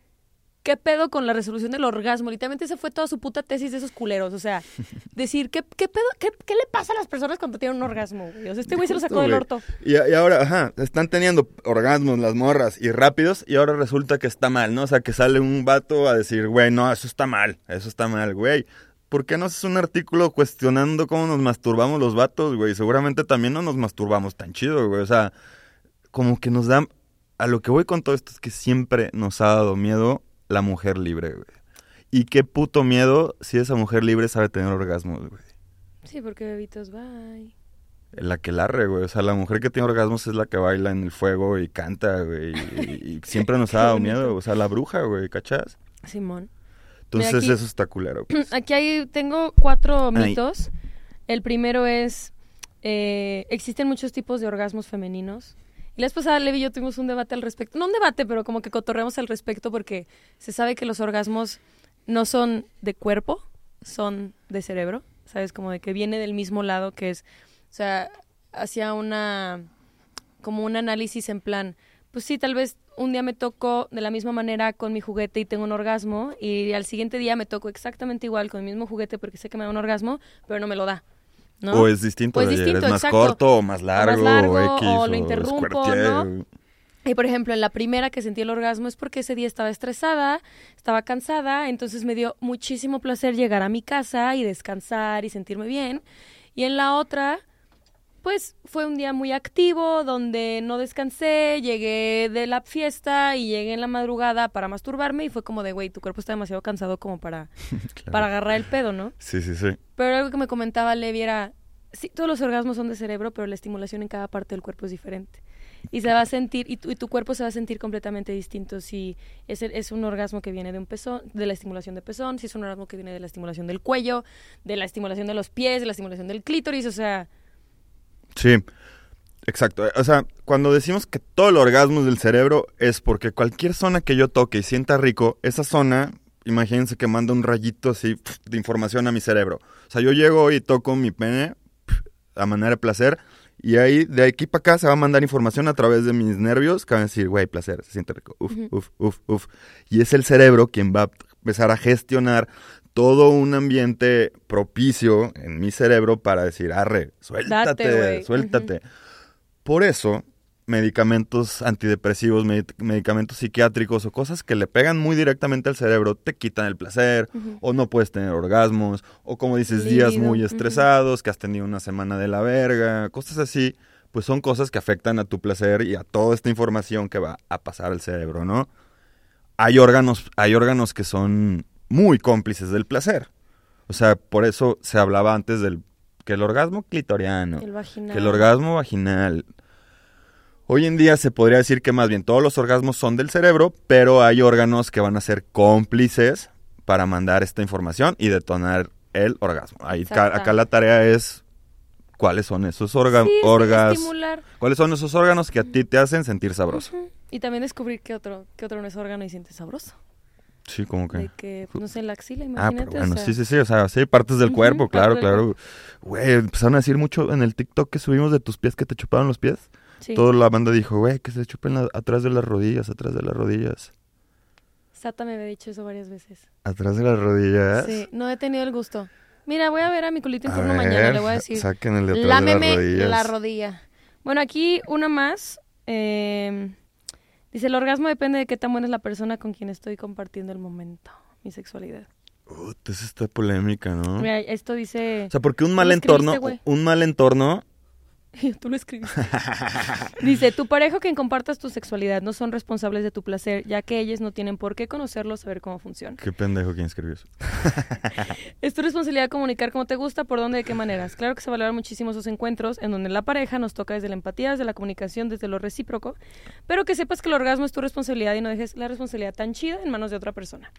qué pedo con la resolución del orgasmo. Literalmente esa fue toda su puta tesis de esos culeros. O sea, decir, ¿qué, qué pedo? Qué, qué le pasa a las personas cuando tienen un orgasmo? güey? O sea, este güey se lo sacó del orto. Y, y ahora, ajá, están teniendo orgasmos las morras y rápidos y ahora resulta que está mal, ¿no? O sea, que sale un vato a decir, güey, no, eso está mal, eso está mal, güey. ¿Por qué no haces un artículo cuestionando cómo nos masturbamos los vatos, güey? Seguramente también no nos masturbamos tan chido, güey. O sea, como que nos da... A lo que voy con todo esto es que siempre nos ha dado miedo la mujer libre, güey. Y qué puto miedo si esa mujer libre sabe tener orgasmos, güey. Sí, porque bebitos, bye. La que larre, güey. O sea, la mujer que tiene orgasmos es la que baila en el fuego y canta, güey. Y, y siempre nos ha dado miedo. O sea, la bruja, güey, ¿cachás? Simón. Entonces aquí- eso está culero. pues. Aquí hay, tengo cuatro Ay. mitos. El primero es, eh, existen muchos tipos de orgasmos femeninos. Y la vez pasada Levi y yo tuvimos un debate al respecto. No un debate, pero como que cotorreamos al respecto porque se sabe que los orgasmos no son de cuerpo, son de cerebro. ¿Sabes? Como de que viene del mismo lado que es, o sea, hacía una, como un análisis en plan, pues sí, tal vez un día me toco de la misma manera con mi juguete y tengo un orgasmo y al siguiente día me toco exactamente igual con el mismo juguete porque sé que me da un orgasmo, pero no me lo da. ¿No? O es distinto, O es de- distinto, es más exacto. corto o más largo, largo, o X, o lo o interrumpo. ¿no? Y por ejemplo, en la primera que sentí el orgasmo es porque ese día estaba estresada, estaba cansada, entonces me dio muchísimo placer llegar a mi casa y descansar y sentirme bien. Y en la otra, pues fue un día muy activo donde no descansé, llegué de la fiesta y llegué en la madrugada para masturbarme y fue como de, güey, tu cuerpo está demasiado cansado como para, Claro. para agarrar el pedo, ¿no? Sí, sí, sí. Pero algo que me comentaba Levi era, sí, todos los orgasmos son de cerebro, pero la estimulación en cada parte del cuerpo es diferente. Y se va a sentir, y tu, y tu cuerpo se va a sentir completamente distinto si es, el- es un orgasmo que viene de un pezón, de la estimulación de pezón, si es un orgasmo que viene de la estimulación del cuello, de la estimulación de los pies, de la estimulación del clítoris, o sea, Sí, exacto. O sea, cuando decimos que todo el orgasmo es del cerebro es porque cualquier zona que yo toque y sienta rico, esa zona, imagínense que manda un rayito así de información a mi cerebro. O sea, yo llego y toco mi pene a manera de placer y ahí, de aquí para acá, se va a mandar información a través de mis nervios que van a decir, güey, placer, se siente rico. Uf, uf, uf, uf. Y es el cerebro quien va a empezar a gestionar todo un ambiente propicio en mi cerebro para decir, arre, suéltate, Date, suéltate. Por eso, medicamentos antidepresivos, med- medicamentos psiquiátricos o cosas que le pegan muy directamente al cerebro, te quitan el placer, o no puedes tener orgasmos, o como dices, días muy estresados, que has tenido una semana de la verga, cosas así, pues son cosas que afectan a tu placer y a toda esta información que va a pasar al cerebro, ¿no? Hay órganos, hay órganos que son muy cómplices del placer. O sea, por eso se hablaba antes del que el orgasmo clitoriano, El vaginal. que el orgasmo vaginal. Hoy en día se podría decir que más bien todos los orgasmos son del cerebro, pero hay órganos que van a ser cómplices para mandar esta información y detonar el orgasmo. Ahí acá la tarea es cuáles son esos orga- Sí, orgas- cuáles son esos órganos que a ti te hacen sentir sabroso. Y también descubrir que otro, que otro no es órgano y sientes sabroso. Sí, como que De que, no sé, la axila, Ah, imagínate. pero bueno, o sea, sí, sí, sí, o sea, sí, partes del cuerpo, claro, claro. Güey, empezaron a decir mucho en el TikTok que subimos de tus pies que te chupaban los pies. sí. Toda la banda dijo, güey, que se chupen la- atrás de las rodillas, atrás de las rodillas. Sata me había dicho eso varias veces. Atrás de las rodillas. Sí, no he tenido el gusto. Mira, voy a ver a mi culito interno mañana, le voy a decir. De atrás Lámeme de las rodillas. la rodilla. Bueno, aquí una más. eh, dice, el orgasmo depende de qué tan buena es la persona con quien estoy compartiendo el momento, mi sexualidad. Ut, esa está polémica, ¿no? Mira, esto dice... O sea, porque un mal entorno, un mal entorno, Tú lo escribiste. Dice, tu pareja quien compartas tu sexualidad no son responsables de tu placer, ya que ellos no tienen por qué conocerlo saber cómo funciona. qué pendejo quien escribió eso. Es tu responsabilidad comunicar cómo te gusta, por dónde, de qué maneras. Claro que se valoran muchísimo esos encuentros en donde la pareja nos toca desde la empatía, desde la comunicación, desde lo recíproco, pero que sepas que el orgasmo es tu responsabilidad y no dejes la responsabilidad tan chida en manos de otra persona.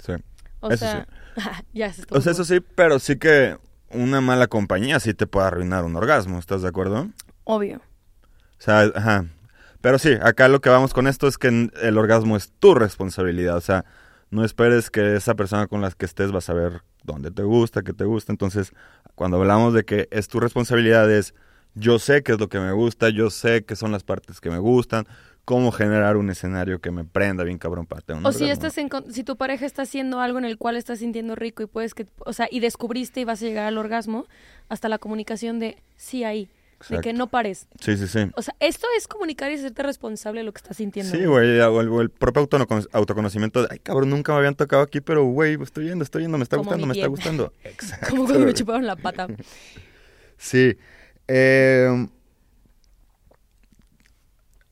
Sí. O Eso sea, ya se O sea, eso sí, pero sí que una mala compañía sí te puede arruinar un orgasmo, ¿estás de acuerdo? Obvio. O sea, ajá. Pero sí, acá lo que vamos con esto es que el orgasmo es tu responsabilidad. O sea, no esperes que esa persona con la que estés va a saber dónde te gusta, qué te gusta. Entonces, cuando hablamos de que es tu responsabilidad, es yo sé qué es lo que me gusta, yo sé qué son las partes que me gustan, cómo generar un escenario que me prenda bien cabrón para tener un O si estás en, si tu pareja está haciendo algo en el cual estás sintiendo rico y puedes que, o sea, y descubriste y vas a llegar al orgasmo, hasta la comunicación de sí ahí, de que no pares. Sí, sí, sí. O sea, esto es comunicar y hacerte responsable de lo que estás sintiendo. Sí, güey, o el, o el propio autoconocimiento de, ay, cabrón, nunca me habían tocado aquí, pero, güey, estoy viendo, estoy viendo, me está Como gustando, me está gustando. Exacto. Como cuando me chuparon la pata. Sí. Eh,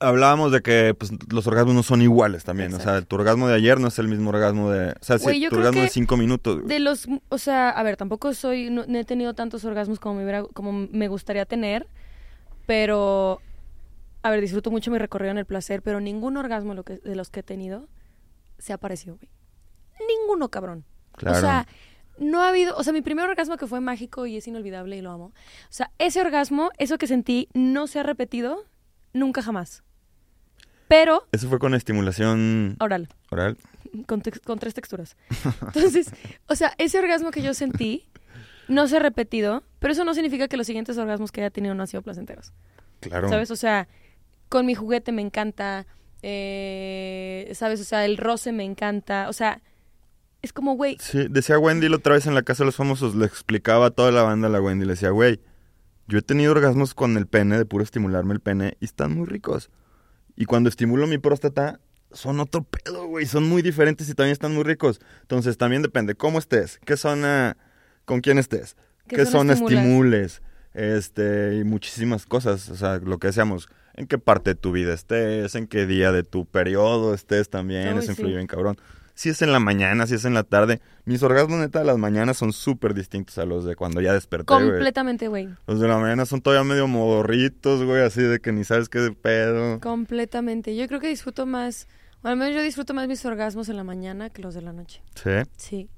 hablábamos de que pues, los orgasmos no son iguales también. O sea, tu orgasmo de ayer no es el mismo orgasmo de... O sea, yo tu orgasmo de cinco minutos. güey. De los, o sea, a ver, tampoco soy, no, no he tenido tantos orgasmos como me, hubiera- como me gustaría tener, pero, a ver, disfruto mucho mi recorrido en el placer, pero ningún orgasmo lo que- de los que he tenido se ha parecido, güey. Ninguno, cabrón. Claro. O sea, no ha habido, o sea, mi primer orgasmo que fue mágico y es inolvidable y lo amo. O sea, ese orgasmo, eso que sentí, no se ha repetido nunca jamás. Pero, Eso fue con estimulación oral, oral. con, con tres texturas. Entonces, o sea, ese orgasmo que yo sentí no se ha repetido, pero eso no significa que los siguientes orgasmos que haya tenido no han sido placenteros. Claro. ¿Sabes? O sea, con mi juguete me encanta, eh, ¿sabes? O sea, el roce me encanta, o sea, es como, güey, Sí, decía Wendy la otra vez en la casa de los famosos, le explicaba a toda la banda a la Wendy, le decía, güey, yo he tenido orgasmos con el pene, de puro estimularme el pene, y están muy ricos. Y cuando estimulo mi próstata, son otro pedo, güey, son muy diferentes y también están muy ricos. Entonces también depende cómo estés, qué zona, con quién estés, ¿Qué qué, zona estimules, este, y muchísimas cosas, o sea, lo que decíamos, en qué parte de tu vida estés, en qué día de tu periodo estés también, Uy, eso sí. influye bien cabrón. Si es en la mañana, si es en la tarde, mis orgasmos neta de las mañanas son súper distintos a los de cuando ya desperté, completamente, güey, Los de la mañana son todavía medio modorritos, güey, así de que ni sabes qué de pedo. completamente. Yo creo que disfruto más, o al menos yo disfruto más mis orgasmos en la mañana que los de la noche. Sí, Sí.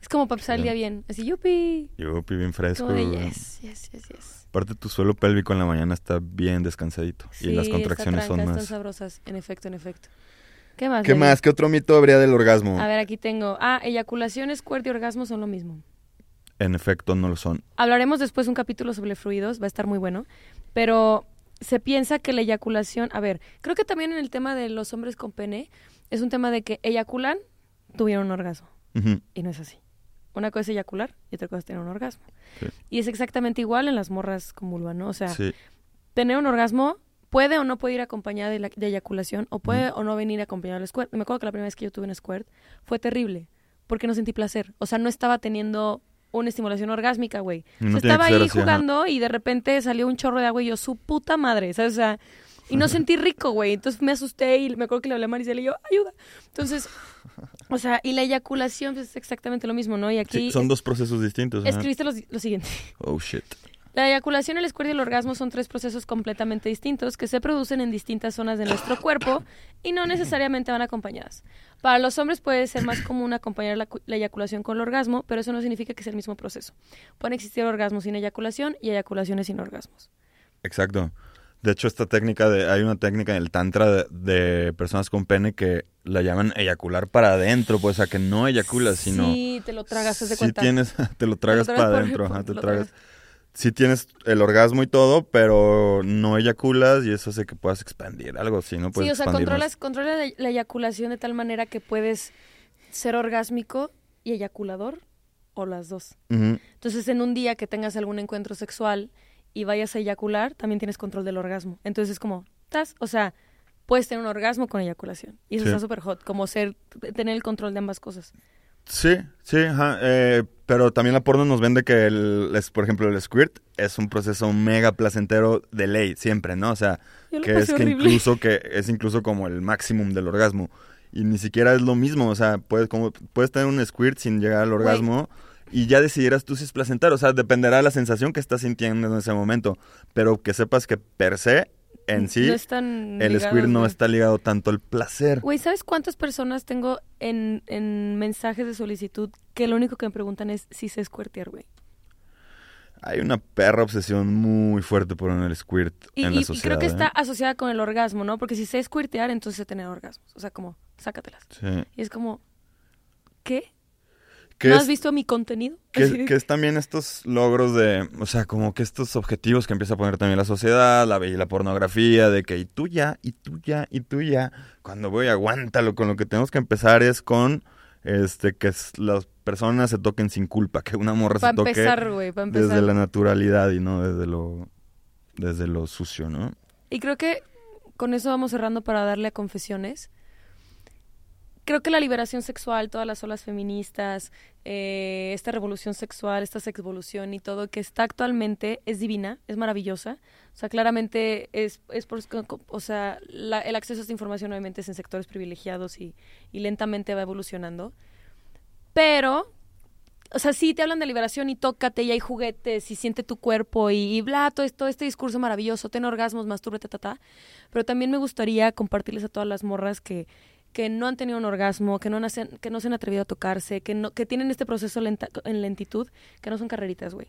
Es como para empezar el día bien, así, yupi. yupi, bien fresco. Como de yes, yes, yes, yes. Aparte tu suelo pélvico en la mañana está bien descansadito. y las contracciones está son tranca, más. Están sabrosas, en efecto, en efecto. ¿Qué más? ¿Qué Levi? más? ¿Qué otro mito habría del orgasmo? A ver, aquí tengo. Ah, eyaculación, squirt y orgasmo son lo mismo. En efecto, no lo son. Hablaremos después un capítulo sobre fluidos, va a estar muy bueno. Pero se piensa que la eyaculación, a ver, creo que también en el tema de los hombres con pene, es un tema de que eyaculan, tuvieron un orgasmo. Y no es así. Una cosa es eyacular y otra cosa es tener un orgasmo. Sí. Y es exactamente igual en las morras con vulva, ¿no? O sea, Sí. tener un orgasmo puede o no puede ir acompañada de, la- de eyaculación o puede o no venir acompañada del squirt. Me acuerdo que la primera vez que yo tuve un squirt fue terrible porque no sentí placer. O sea, no estaba teniendo una estimulación orgásmica, güey. Y O no sea, estaba ahí así, ajá. jugando y de repente salió un chorro de agua y yo, su puta madre, ¿sabes? O sea, y no sentí rico, güey. Entonces me asusté y me acuerdo que le hablé a Maricela y yo, ayuda. Entonces, o sea, y la eyaculación pues, es exactamente lo mismo, ¿no? Y aquí Sí, son dos procesos distintos. ajá. escribiste lo, lo siguiente. Oh, shit. La eyaculación, el squirt y el orgasmo son tres procesos completamente distintos que se producen en distintas zonas de nuestro cuerpo y no necesariamente van acompañadas. Para los hombres puede ser más común acompañar la, cu- la eyaculación con el orgasmo, pero eso no significa que sea el mismo proceso. Pueden existir orgasmos sin eyaculación y eyaculaciones sin orgasmos. Exacto. De hecho, esta técnica de, hay una técnica en el tantra de, de personas con pene que la llaman eyacular para adentro, pues, o sea, que no eyaculas, sino Sí, te lo tragas, de sí tienes, te lo tragas tragas para adentro, ajá, te lo tragas. tragas. Sí tienes el orgasmo y todo, pero no eyaculas y eso hace que puedas expandir algo así, ¿no? Puedes Sí, o sea, controlas, controlas la, la eyaculación de tal manera que puedes ser orgásmico y eyaculador o las dos. Entonces, en un día que tengas algún encuentro sexual y vayas a eyacular, también tienes control del orgasmo. Entonces, es como, estás, o sea, puedes tener un orgasmo con eyaculación. Y eso Sí. está súper hot, como ser, tener el control de ambas cosas. Sí, sí, ajá, eh, pero también la porno nos vende que, el, es, por ejemplo, el squirt es un proceso mega placentero de ley, siempre, ¿no? O sea, que es que incluso que es incluso como el máximo del orgasmo. Y ni siquiera es lo mismo, o sea, puedes como puedes tener un squirt sin llegar al orgasmo y ya decidirás tú si es placentero, o sea, dependerá de la sensación que estás sintiendo en ese momento, pero que sepas que per se en sí No están el ligados, squirt no güey. está ligado tanto al placer. Güey, ¿sabes cuántas personas tengo en, en mensajes de solicitud que lo único que me preguntan es si sé squirtear, güey? Hay una perra obsesión muy fuerte por el squirt Y, en y- la y sociedad. creo que ¿eh? está asociada con el orgasmo, ¿no? Porque si sé squirtear, entonces sé tener orgasmos. O sea, como, sácatelas. Sí. Y es como, ¿qué? ¿No es- has visto mi contenido? Que, es también estos logros de, o sea, como que estos objetivos que empieza a poner también la sociedad, la, y la pornografía, de que y tú ya, y tú ya, y tú ya. Cuando voy, aguántalo, con lo que tenemos que empezar es con este que las personas se toquen sin culpa, que una morra Para se toque empezar, empezar. desde la naturalidad y no desde lo, desde lo sucio, ¿no? Y creo que con eso vamos cerrando para darle a confesiones. Creo que la liberación sexual, todas las olas feministas, eh, esta revolución sexual, esta sexvolución y todo que está actualmente es divina, es maravillosa. O sea, claramente es, es por, o sea, la- el acceso a esta información obviamente es en sectores privilegiados y, y lentamente va evolucionando. Pero, o sea, sí te hablan de liberación y tócate y hay juguetes y siente tu cuerpo y, y bla, todo, esto, este discurso maravilloso, ten orgasmos, mastúrbate, ta, ta. Pero también me gustaría compartirles a todas las morras que, que no han tenido un orgasmo, que no, nacen, que no se han atrevido a tocarse, que, no, que tienen este proceso lenta- en lentitud, que no son carreritas, güey.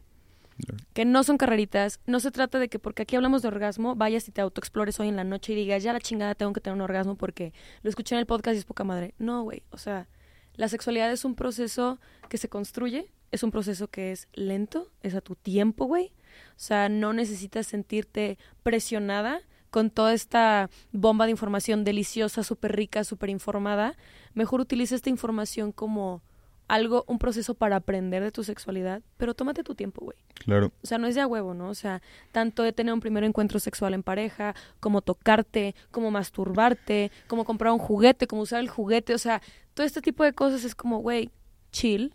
Que no son carreritas. No se trata de que porque aquí hablamos de orgasmo, vayas y te autoexplores hoy en la noche y digas, ya la chingada tengo que tener un orgasmo porque lo escuché en el podcast y es poca madre. No, güey. O sea, la sexualidad es un proceso que se construye, es un proceso que es lento, es a tu tiempo, güey. O sea, no necesitas sentirte presionada con toda esta bomba de información deliciosa, súper rica, súper informada. Mejor utiliza esta información como algo, un proceso para aprender de tu sexualidad, pero tómate tu tiempo, güey. Claro. O sea, no es de a huevo, ¿no? O sea, tanto de tener un primer encuentro sexual en pareja, como tocarte, como masturbarte, como comprar un juguete, como usar el juguete, o sea, todo este tipo de cosas es como, güey, chill,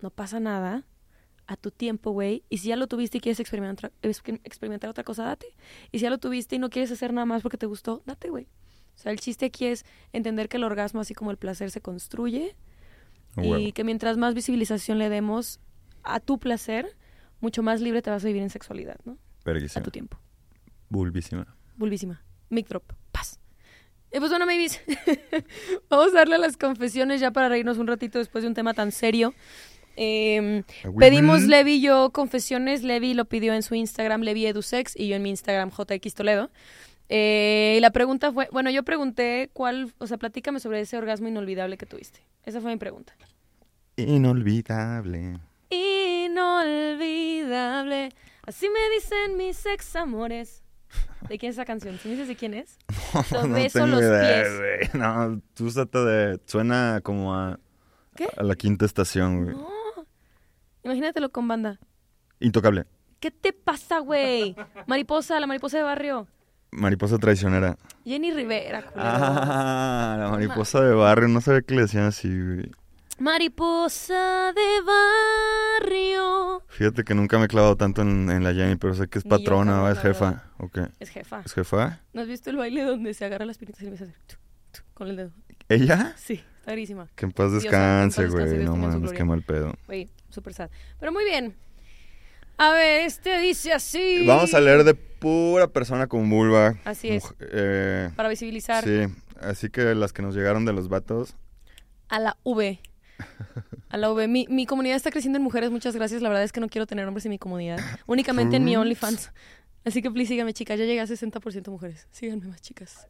no pasa nada, a tu tiempo, güey, y si ya lo tuviste y quieres experimentar, exper- experimentar otra cosa, date. Y si ya lo tuviste y no quieres hacer nada más porque te gustó, date, güey. O sea, el chiste aquí es entender que el orgasmo, así como el placer, se construye y que mientras más visibilización le demos a tu placer, mucho más libre te vas a vivir en sexualidad, ¿no? A tu tiempo. Bulbísima. Bulbísima. Mic drop. Paz. Y pues bueno, babies, vamos a darle a las confesiones ya para reírnos un ratito después de un tema tan serio. Eh, huevo. pedimos Levi y yo confesiones. Levi lo pidió en su Instagram, Levi Edusex, y yo en mi Instagram, JX Toledo. Eh, y la pregunta fue, bueno, yo pregunté cuál, o sea, platícame sobre ese orgasmo inolvidable que tuviste. Esa fue mi pregunta. Inolvidable. Inolvidable. Así me dicen mis ex amores. ¿De quién es esa canción? ¿Sí me dices de quién es? Los beso los pies. güey. No, tú trata de... Suena como a... ¿Qué? A la quinta estación, güey. No. Imagínatelo con banda. Intocable. ¿Qué te pasa, güey? Mariposa, la mariposa de barrio. Mariposa traicionera. Jenny Rivera, culero. Ah, la mariposa de barrio. No sabía que le decían así, güey. Mariposa de barrio. Fíjate que nunca me he clavado tanto en, en la Jenny, pero sé que es Ni patrona, es jefa. ¿O qué? Es jefa. ¿Es jefa? ¿No has visto el baile donde se agarra las pinitas y empieza a hacer tu, tu, con el dedo? ¿Ella? Sí, está verísima. Que en paz descanse, güey. No mames, qué mal pedo. Güey, súper sad. Pero muy bien. A ver, este dice así. Vamos a leer de pura persona con vulva. Así es. Eh, Para visibilizar sí, así que las que nos llegaron de los vatos. a la V. A la V. Mi, mi comunidad está creciendo en mujeres, muchas gracias. La verdad es que no quiero tener hombres en mi comunidad. Únicamente en mi. OnlyFans. Así que please síganme, chicas. Ya llegué a 60% mujeres. Síganme más, chicas.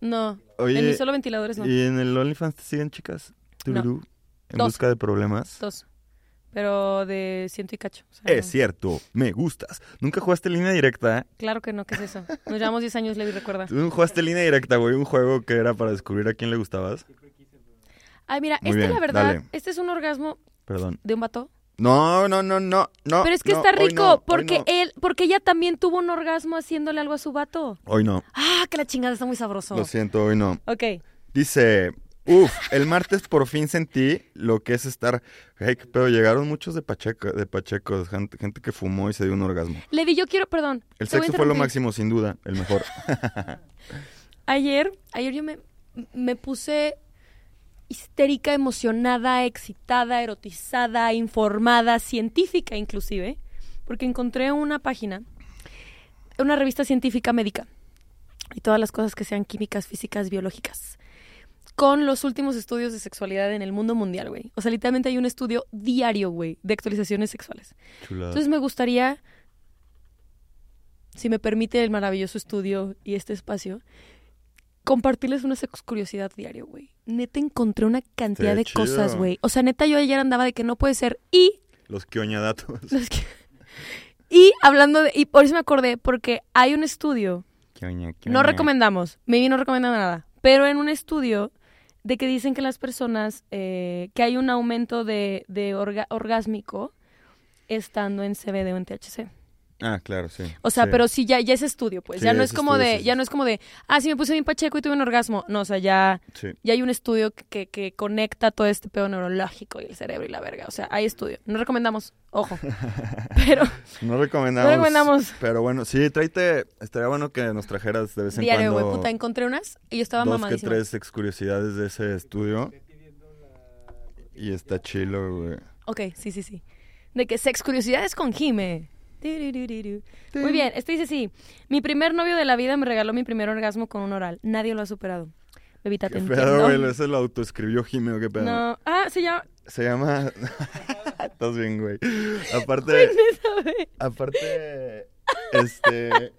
No, Oye, en mis solo ventiladores no. ¿y en el OnlyFans te siguen chicas? No. Tururú, En Dos. busca de problemas. Dos. Pero de ciento y cacho. o sea, Es cierto, me gustas. ¿Nunca jugaste línea directa? Claro que no, ¿qué es eso? Nos llevamos 10 años, Levi, recuerda. ¿Tú jugaste línea directa, güey? Un juego que era para descubrir a quién le gustabas. Ay, mira, Muy este bien, la verdad, dale. este es un orgasmo Perdón. de un vato. No, no, no, no, no. Pero es que no, está rico, no, porque no. él, porque ella también tuvo un orgasmo haciéndole algo a su vato. Hoy no. Ah, que la chingada está muy sabroso. Lo siento, hoy no. Ok. Dice, uff, el martes por fin sentí lo que es estar... Hey, qué pedo, llegaron muchos de Pacheco, de Pachecos, gente, gente que fumó y se dio un orgasmo. Levi, yo quiero, perdón. El sexo fue lo máximo, sin duda, el mejor. Ayer, ayer yo me, me puse histérica, emocionada, excitada, erotizada, informada, científica inclusive, porque encontré una página, una revista científica médica y todas las cosas que sean químicas, físicas, biológicas, con los últimos estudios de sexualidad en el mundo mundial, güey. O sea, literalmente hay un estudio diario, güey, de actualizaciones sexuales. Chulada. Entonces me gustaría, si me permite el maravilloso estudio y este espacio, compartirles una curiosidad diario, güey. Neta encontré una cantidad Qué de cosas, güey. O sea, neta yo ayer andaba de que no puede ser y Los datos. los que- y hablando de y por eso me acordé porque hay un estudio, no recomendamos, maybe no recomiendan nada, pero en un estudio de que dicen que las personas eh, que hay un aumento de, de orga- orgásmico estando en CBD o en THC. Ah, claro, sí. O sea, Sí. pero sí ya, ya es estudio, pues. Sí, ya no es es como estudio, de, sí, ya no es como de, ah, sí me puse bien pacheco y tuve un orgasmo. No, o sea, ya, Sí. ya hay un estudio que, que, que conecta todo este pedo neurológico y el cerebro y la verga. O sea, hay estudio. No recomendamos, ojo. Pero No recomendamos. No recomendamos. Pero bueno, sí, tráete. Estaría bueno que nos trajeras de vez en diario, güey, cuando puta, encontré unas y yo estaba dos que tres ex curiosidades de ese estudio. Y está chilo, güey. Ok, sí, sí, sí. De que sex curiosidades con Jime. Muy bien, este dice sí. Mi primer novio de la vida me regaló mi primer orgasmo con un oral. Nadie lo ha superado. Bebita, te Qué pedo, güey. Ese lo autoescribió qué pedo. No. Ah, se llama... Se llama. Estás bien, güey. Aparte. Aparte. Este.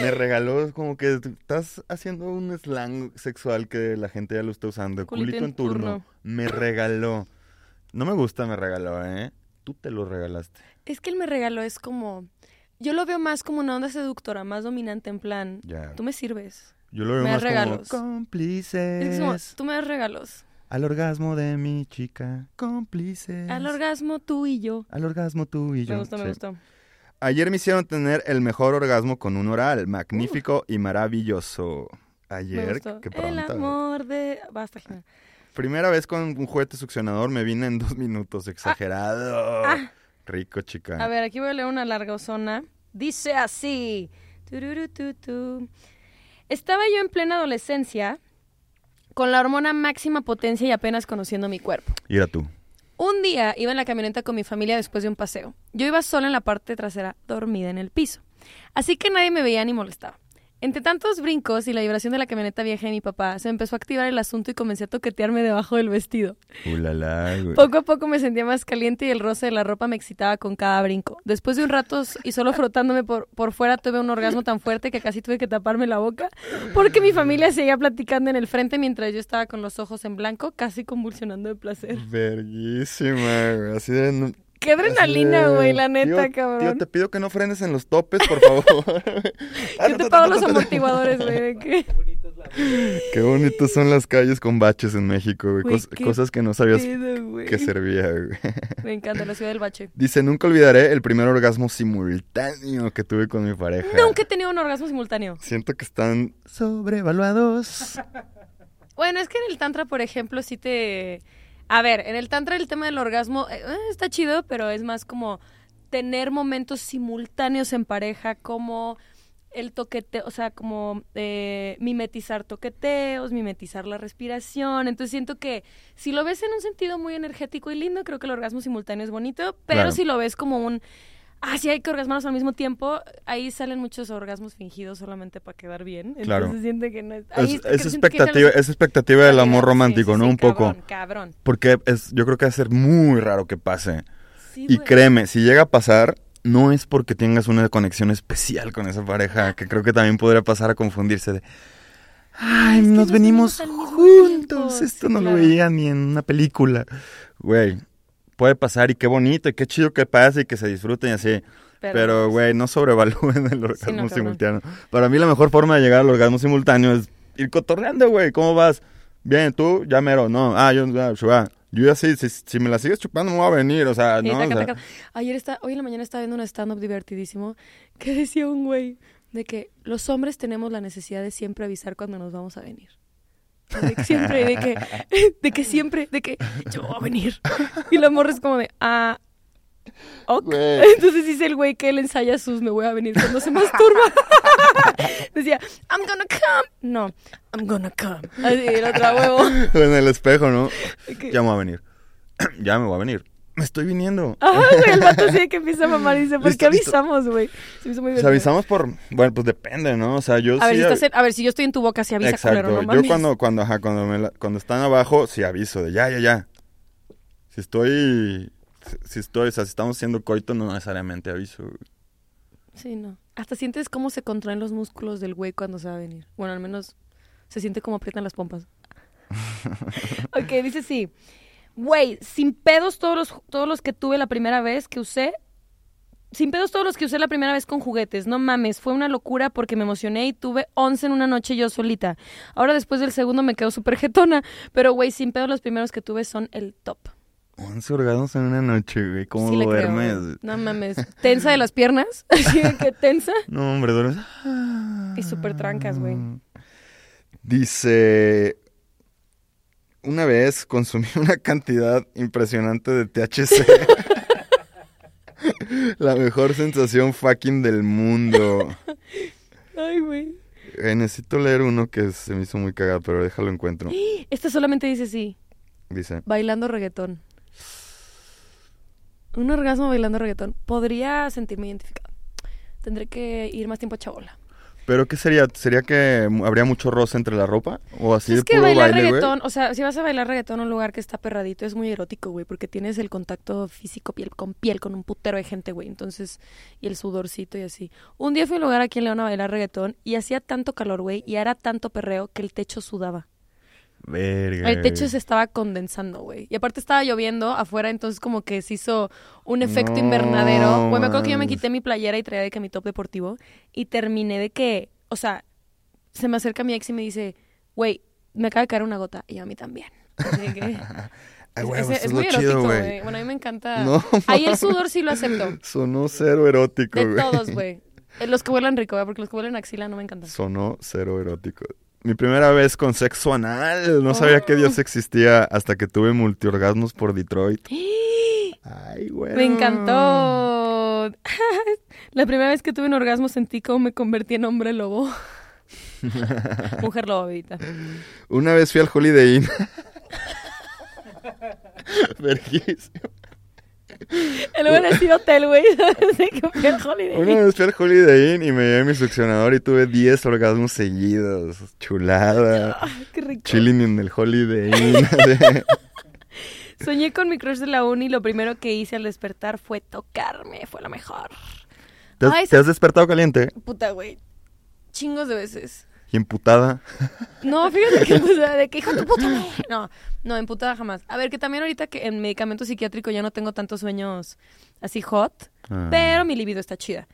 Me regaló como que estás haciendo un slang sexual que la gente ya lo está usando. Culito, en turno. Me regaló. No me gusta, me regaló, ¿eh? Tú te lo regalaste. Es que él me regaló es como... Yo lo veo más como una onda seductora, más dominante, en plan... Ya. Tú me sirves. Yo lo veo me más das regalos. como cómplices. Es como, tú me das regalos. Al orgasmo de mi chica, cómplices. Al orgasmo tú y yo. Al orgasmo tú y yo. Me gustó, me gustó. Ayer me hicieron tener el mejor orgasmo con un oral. Magnífico y maravilloso. Ayer, qué El pronto. amor de... Basta, Jimena. Primera vez con un juguete succionador me vine en dos minutos. Exagerado. Ah. Rico, chica. A ver, aquí voy a leer una larga zona. Dice así. Estaba yo en plena adolescencia, con la hormona máxima potencia y apenas conociendo mi cuerpo. Mira tú. Un día iba en la camioneta con mi familia después de un paseo. Yo iba sola en la parte trasera, dormida en el piso. Así que nadie me veía ni molestaba. Entre tantos brincos y la vibración de la camioneta vieja de mi papá, se empezó a activar el asunto y comencé a toquetearme debajo del vestido. Ulala, güey. Poco a poco me sentía más caliente y el roce de la ropa me excitaba con cada brinco. Después de un rato y solo frotándome por, por fuera tuve un orgasmo tan fuerte que casi tuve que taparme la boca porque mi familia seguía platicando en el frente mientras yo estaba con los ojos en blanco, casi convulsionando de placer. Verguísima, güey. Así de. Qué adrenalina, güey, la neta, tío, cabrón. Tío, te pido que no frenes en los topes, por favor. Yo te pago los amortiguadores, güey. ¿de qué? Qué bonitas son las calles con baches en México, güey. Cos- cosas que no sabías Pedo, güey. que servía, güey. Me encanta la ciudad del bache. Dice, nunca olvidaré el primer orgasmo simultáneo que tuve con mi pareja. Nunca he tenido un orgasmo simultáneo. Siento que están sobrevaluados. Bueno, es que en el tantra, por ejemplo, sí te... A ver, en el tantra el tema del orgasmo eh, eh, está chido, pero es más como tener momentos simultáneos en pareja, como el toqueteo, o sea, como eh, mimetizar toqueteos, mimetizar la respiración. Entonces siento que si lo ves en un sentido muy energético y lindo, creo que el orgasmo simultáneo es bonito, pero Claro. si lo ves como un... Ah, sí, hay que orgasmarnos al mismo tiempo. Ahí salen muchos orgasmos fingidos solamente para quedar bien. Claro. Entonces siente que no es... ahí Es, es expectativa, es expectativa del amor romántico, sí, ¿no? sí, Un poco. Cabrón, cabrón. Porque es, yo creo que va a ser muy raro que pase. Sí, Y créeme, si llega a pasar, no es porque tengas una conexión especial con esa pareja, que creo que también podría pasar a confundirse de, ay, es que nos nos venimos juntos, tiempo". esto no lo veía ni en una película. Güey, puede pasar y qué bonito y qué chido que pase y que se disfruten y así. Pero, güey, no sobrevalúen el orgasmo cabrón. simultáneo. Para mí la mejor forma de llegar al orgasmo simultáneo es ir cotorreando, güey. ¿Cómo vas? Bien, tú, ya mero. No, ah, yo, ya. Yo ya sí, si, si me la sigues chupando me voy a venir, o sea, no, o taca, sea, taca. Ayer está, hoy en la mañana estaba viendo un stand-up divertidísimo que decía un güey de que los hombres tenemos la necesidad de siempre avisar cuando nos vamos a venir. De que siempre, de que, de que siempre, de que yo voy a venir. Y la morra es como de, ah, ok. Entonces dice el güey que él ensaya sus me voy a venir cuando se masturba. Decía, I'm gonna come. No, I'm gonna come. Así, el otro huevo. en el espejo, ¿no? Ya me voy a venir. ya me voy a venir. Me estoy viniendo. Ajá, güey, el vato de que empieza a mamar y dice, ¿por Listo, qué listo. avisamos, güey? Se hizo muy O sea, avisamos por, bueno, pues depende, ¿no? O sea, yo A ver, sí si estás en- a ver, si yo estoy en tu boca, si avisa, Exacto. culero, no yo mames. cuando, cuando, ajá, cuando, me la- cuando están abajo, sí aviso de ya, ya, ya. Si estoy, si- si estoy, o sea, si estamos haciendo coito, no necesariamente aviso. güey. Sí, no. Hasta sientes cómo se contraen los músculos del güey cuando se va a venir. Bueno, al menos se siente como aprietan las pompas. ok, dice sí. Güey, sin pedos todos los, todos los que tuve la primera vez que usé. Sin pedos todos los que usé la primera vez con juguetes. No mames, fue una locura porque me emocioné y tuve 11 en una noche yo solita. Ahora después del segundo me quedo súper jetona. Pero, güey, sin pedos los primeros que tuve son el top. 11 orgasmos en una noche, güey. ¿Cómo Sí le creo, duermes? No mames. Tensa de las piernas. Así de que tensa. No, hombre, duermes. Y súper trancas, güey. Dice, una vez consumí una cantidad impresionante de THC. La mejor sensación fucking del mundo. Ay, güey. Eh, necesito leer uno que se me hizo muy cagado, pero déjalo encuentro. Esta solamente dice sí. Dice, Bailando reggaetón. Un orgasmo bailando reggaetón. Podría sentirme identificado. Tendré que ir más tiempo a Chabola. ¿Pero qué sería? ¿Sería que habría mucho roce entre la ropa? ¿O así es de que puro bailar baile, reggaetón, o sea, si vas a bailar reggaetón en un lugar que está perradito, es muy erótico, güey, porque tienes el contacto físico piel con piel con un putero de gente, güey. Entonces, y el sudorcito y así. Un día fui a un lugar aquí en León a bailar reggaetón y hacía tanto calor, güey, y era tanto perreo que el techo sudaba. Verga. El techo se estaba condensando, güey. Y aparte estaba lloviendo afuera, entonces como que se hizo un efecto No invernadero. Güey, me acuerdo que yo me quité mi playera y traía de que mi top deportivo. Y terminé de que, o sea, se me acerca mi ex y me dice, güey, me acaba de caer una gota. Y yo a mí también. Así que, Ay, es, güey, es- pues es es muy erótico, güey. Bueno, a mí me encanta. No, Ahí el sudor sí lo acepto. Sonó cero erótico, De güey. todos, güey. Eh, Los que huelen rico, güey, porque los que huelen axila no me encantan. Sonó cero erótico. Mi primera vez con sexo anal. No sabía que Oh. Dios existía hasta que tuve multiorgasmos por Detroit. Ay, güey. Me encantó. La primera vez que tuve un orgasmo sentí como me convertí en hombre lobo. Mujer lobo, bebita. Una vez fui al Holiday Inn. Verguísimo. El así hotel, güey. Desde que fui al Holiday Una Inn. vez fui al Holiday Inn y me llevé mi succionador y tuve 10 orgasmos seguidos. Chulada. Ah, Qué rico. Chilling en el Holiday Inn. Soñé con mi crush de la uni y lo primero que hice al despertar fue tocarme. Fue lo mejor. ¿Te, has, Ay, te has despertado caliente Puta, güey. Chingos de veces. Y emputada? No, fíjate que, sea, de que hija de tu puta madre. No, no, emputada jamás. A ver, que también ahorita que en medicamento psiquiátrico ya no tengo tantos sueños así hot. Ah. Pero mi libido está chida.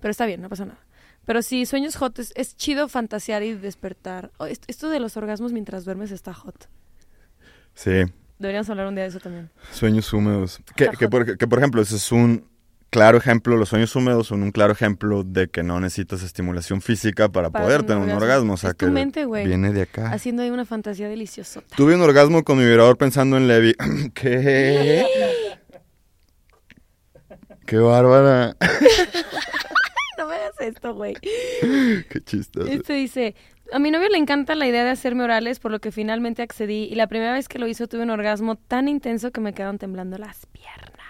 Pero está bien, no pasa nada. Pero sí, sueños hot es, es chido fantasear y despertar. Oh, est- esto de los orgasmos mientras duermes está hot. Sí, Deberíamos hablar un día de eso también. sueños húmedos. Que, que, por, que, por ejemplo, ese es un claro ejemplo, los sueños húmedos son un claro ejemplo de que no necesitas estimulación física para, Para poder tener un orgasmo. O sea, Es tu que mente, viene de acá. Haciendo ahí una fantasía deliciosa. Tuve un orgasmo con mi vibrador pensando en Levi. ¿Qué? ¡Qué bárbara! No me hagas esto, güey. ¡Qué chistoso! Este dice, a mi novio le encanta la idea de hacerme orales, por lo que finalmente accedí y la primera vez que lo hizo tuve un orgasmo tan intenso que me quedaron temblando las piernas.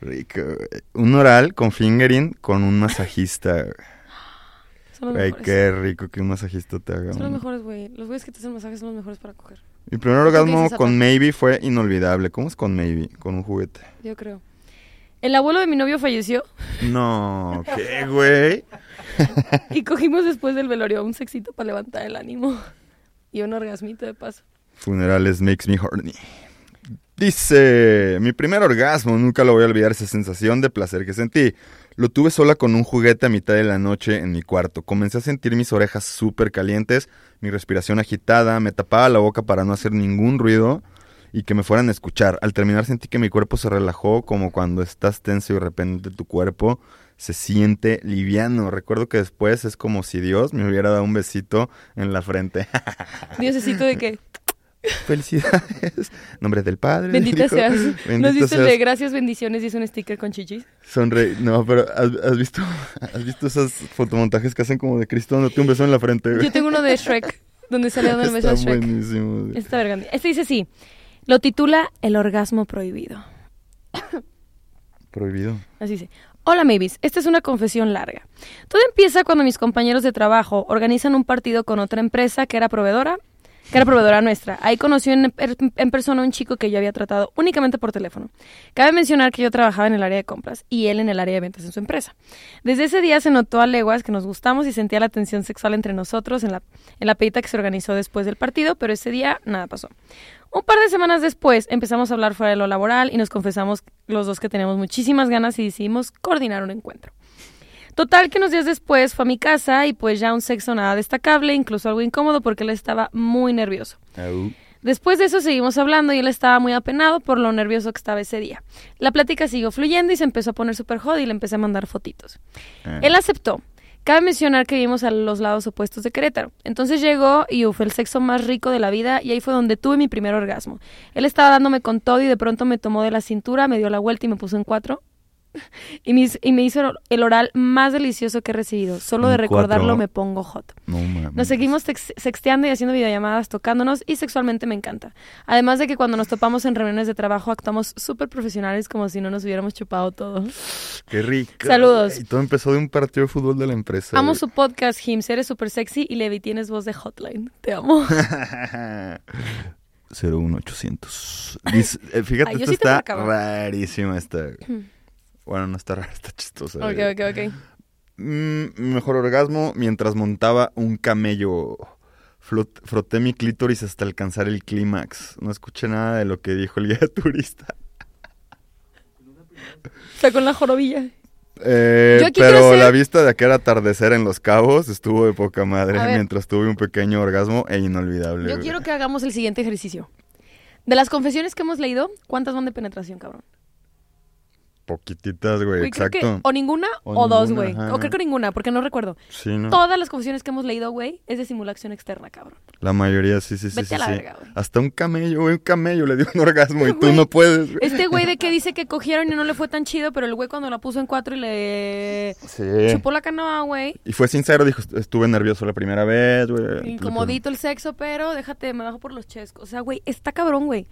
Rico. güey. Un oral con fingering con un masajista. güey. Güey, qué rico que un masajista te haga. Son los mejores, güey. Los güeyes que te hacen masajes son los mejores para coger. Mi primer ¿Tú qué orgasmo con? Maybe fue inolvidable. ¿Cómo es con Maybe? Con un juguete. Yo creo. El abuelo de mi novio falleció No, ¿qué, güey? y cogimos después del velorio un sexito para levantar el ánimo. Y un orgasmito de paso. Funerales makes me horny. Dice, mi primer orgasmo, nunca lo voy a olvidar, esa sensación de placer que sentí. Lo tuve sola con un juguete a mitad de la noche en mi cuarto. Comencé a sentir mis orejas súper calientes, mi respiración agitada, me tapaba la boca para no hacer ningún ruido y que me fueran a escuchar. Al terminar sentí que mi cuerpo se relajó como cuando estás tenso y de repente tu cuerpo se siente liviano. Recuerdo que después es como si Dios me hubiera dado un besito en la frente. Diosecito de que, Felicidades. Nombre del Padre. bendita seas. ¿Nos Bendito diste el seas. de gracias, bendiciones y es un sticker con chichis? Sonreí. No, pero ¿has, has visto has visto esos fotomontajes que hacen como de Cristo dándote un beso en la frente? güey? Yo tengo uno de Shrek, donde sale dando el beso a Está Shrek. buenísimo. güey. Está. Este dice sí. Lo titula El orgasmo prohibido. Prohibido. Así dice. Hola, Mavis. Esta es una confesión larga. Todo empieza cuando mis compañeros de trabajo organizan un partido con otra empresa que era proveedora, que era proveedora nuestra. Ahí conoció en, en persona un chico que yo había tratado únicamente por teléfono. Cabe mencionar que yo trabajaba en el área de compras y él en el área de ventas en su empresa. Desde ese día se notó a leguas que nos gustamos y sentía la tensión sexual entre nosotros en la, en la pedita que se organizó después del partido, pero ese día nada pasó. Un par de semanas después empezamos a hablar fuera de lo laboral y nos confesamos los dos que teníamos muchísimas ganas y decidimos coordinar un encuentro. Total que unos días después fue a mi casa y pues ya un sexo nada destacable, incluso algo incómodo porque él estaba muy nervioso. Después de eso seguimos hablando y él estaba muy apenado por lo nervioso que estaba ese día. La plática siguió fluyendo y se empezó a poner súper hot y le empecé a mandar fotitos. Ah. Él aceptó. Cabe mencionar que vivimos a los lados opuestos de Querétaro. Entonces llegó y uf, el sexo más rico de la vida y ahí fue donde tuve mi primer orgasmo. Él estaba dándome con todo y de pronto me tomó de la cintura, me dio la vuelta y me puso en cuatro. Y me, hizo- y me hizo el oral más delicioso que he recibido. Solo de ¿En recordarlo cuatro? me pongo hot. No mames. Nos seguimos sexteando y haciendo videollamadas, tocándonos y sexualmente me encanta. Además de que cuando nos topamos en reuniones de trabajo actuamos súper profesionales como si no nos hubiéramos chupado todo. Qué rico. Saludos. Y todo empezó de un partido de fútbol de la empresa. Amo su podcast, Hims. Eres súper sexy y Levi tienes voz de hotline. Te amo. 01800. Dice, eh, fíjate, Ay, esta sí está rarísima esta. Bueno, no está rara, está chistosa. ok, ok, ok. Mm, mi mejor orgasmo mientras montaba un camello. Flot- froté mi clítoris hasta alcanzar el clímax. No escuché nada de lo que dijo el guía turista. O sea, con la jorobilla. Eh, pero la vista de aquel atardecer en Los Cabos estuvo de poca madre mientras tuve un pequeño orgasmo e inolvidable. Yo güey. quiero que hagamos el siguiente ejercicio. De las confesiones que hemos leído, ¿cuántas van de penetración, cabrón? Poquititas, güey, exacto. que o ninguna o, O dos, güey. O creo que ninguna, porque no recuerdo. Sí, ¿no? Todas las confesiones que hemos leído, güey, es de simulación externa, cabrón. La mayoría, sí, sí, sí. Vete sí, a la sí. verga, güey. Hasta un camello, güey, un camello le dio un orgasmo y tú no puedes. Este güey de que dice que cogieron y no le fue tan chido, pero el güey cuando la puso en cuatro y le Sí. chupó la canoa, güey. Y fue sincero, dijo, estuve nervioso la primera vez, güey. Incomodito el sexo, pero déjate, me bajo por los chescos. O sea, güey, está cabrón, güey.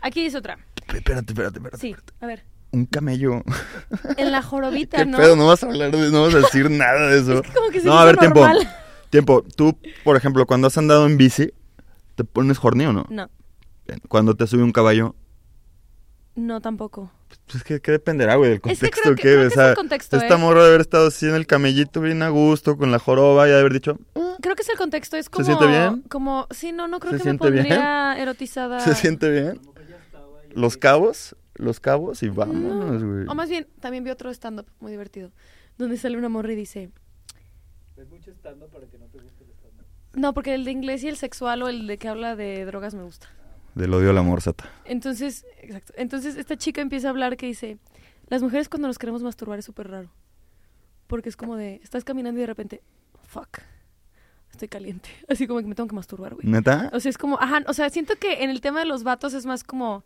Aquí dice otra. Espérate, espérate, espérate. Sí, a ver. Un camello. En la jorobita, ¿Qué ¿no? pedo? No vas a hablar de, no vas a decir nada de eso. Es que como que se no, me a ver, tiempo. normal. Tiempo. Tú, por ejemplo, cuando has andado en bici, ¿te pones horny o no? No, Bien. Cuando te sube un caballo, no tampoco. pues que, ¿qué dependerá, güey, del Es que contexto creo que- que, creo que es el contexto, esta ¿eh? morra de haber estado así en el camellito bien a gusto, con la joroba y de haber dicho, "Mm, Creo que es el contexto, es como... siente bien? Como, sí, no, no creo ¿Se que me siente bien? pondría erotizada. ¿se siente bien? Los cabos, los cabos y vámonos, güey. O más bien, también vi otro stand-up muy divertido, donde sale una morra y dice, ¿Ves mucho stand para que no te guste el stand No, porque el de inglés y el sexual o el de que habla de drogas me gusta. Del odio al amor, Sata. Entonces, exacto. Entonces esta chica empieza a hablar que dice, las mujeres cuando nos queremos masturbar es súper raro. Porque es como de, estás caminando y de repente, fuck, estoy caliente. Así como que me tengo que masturbar, güey. ¿Neta? O sea, es como, ajá, o sea, siento que en el tema de los vatos es más como,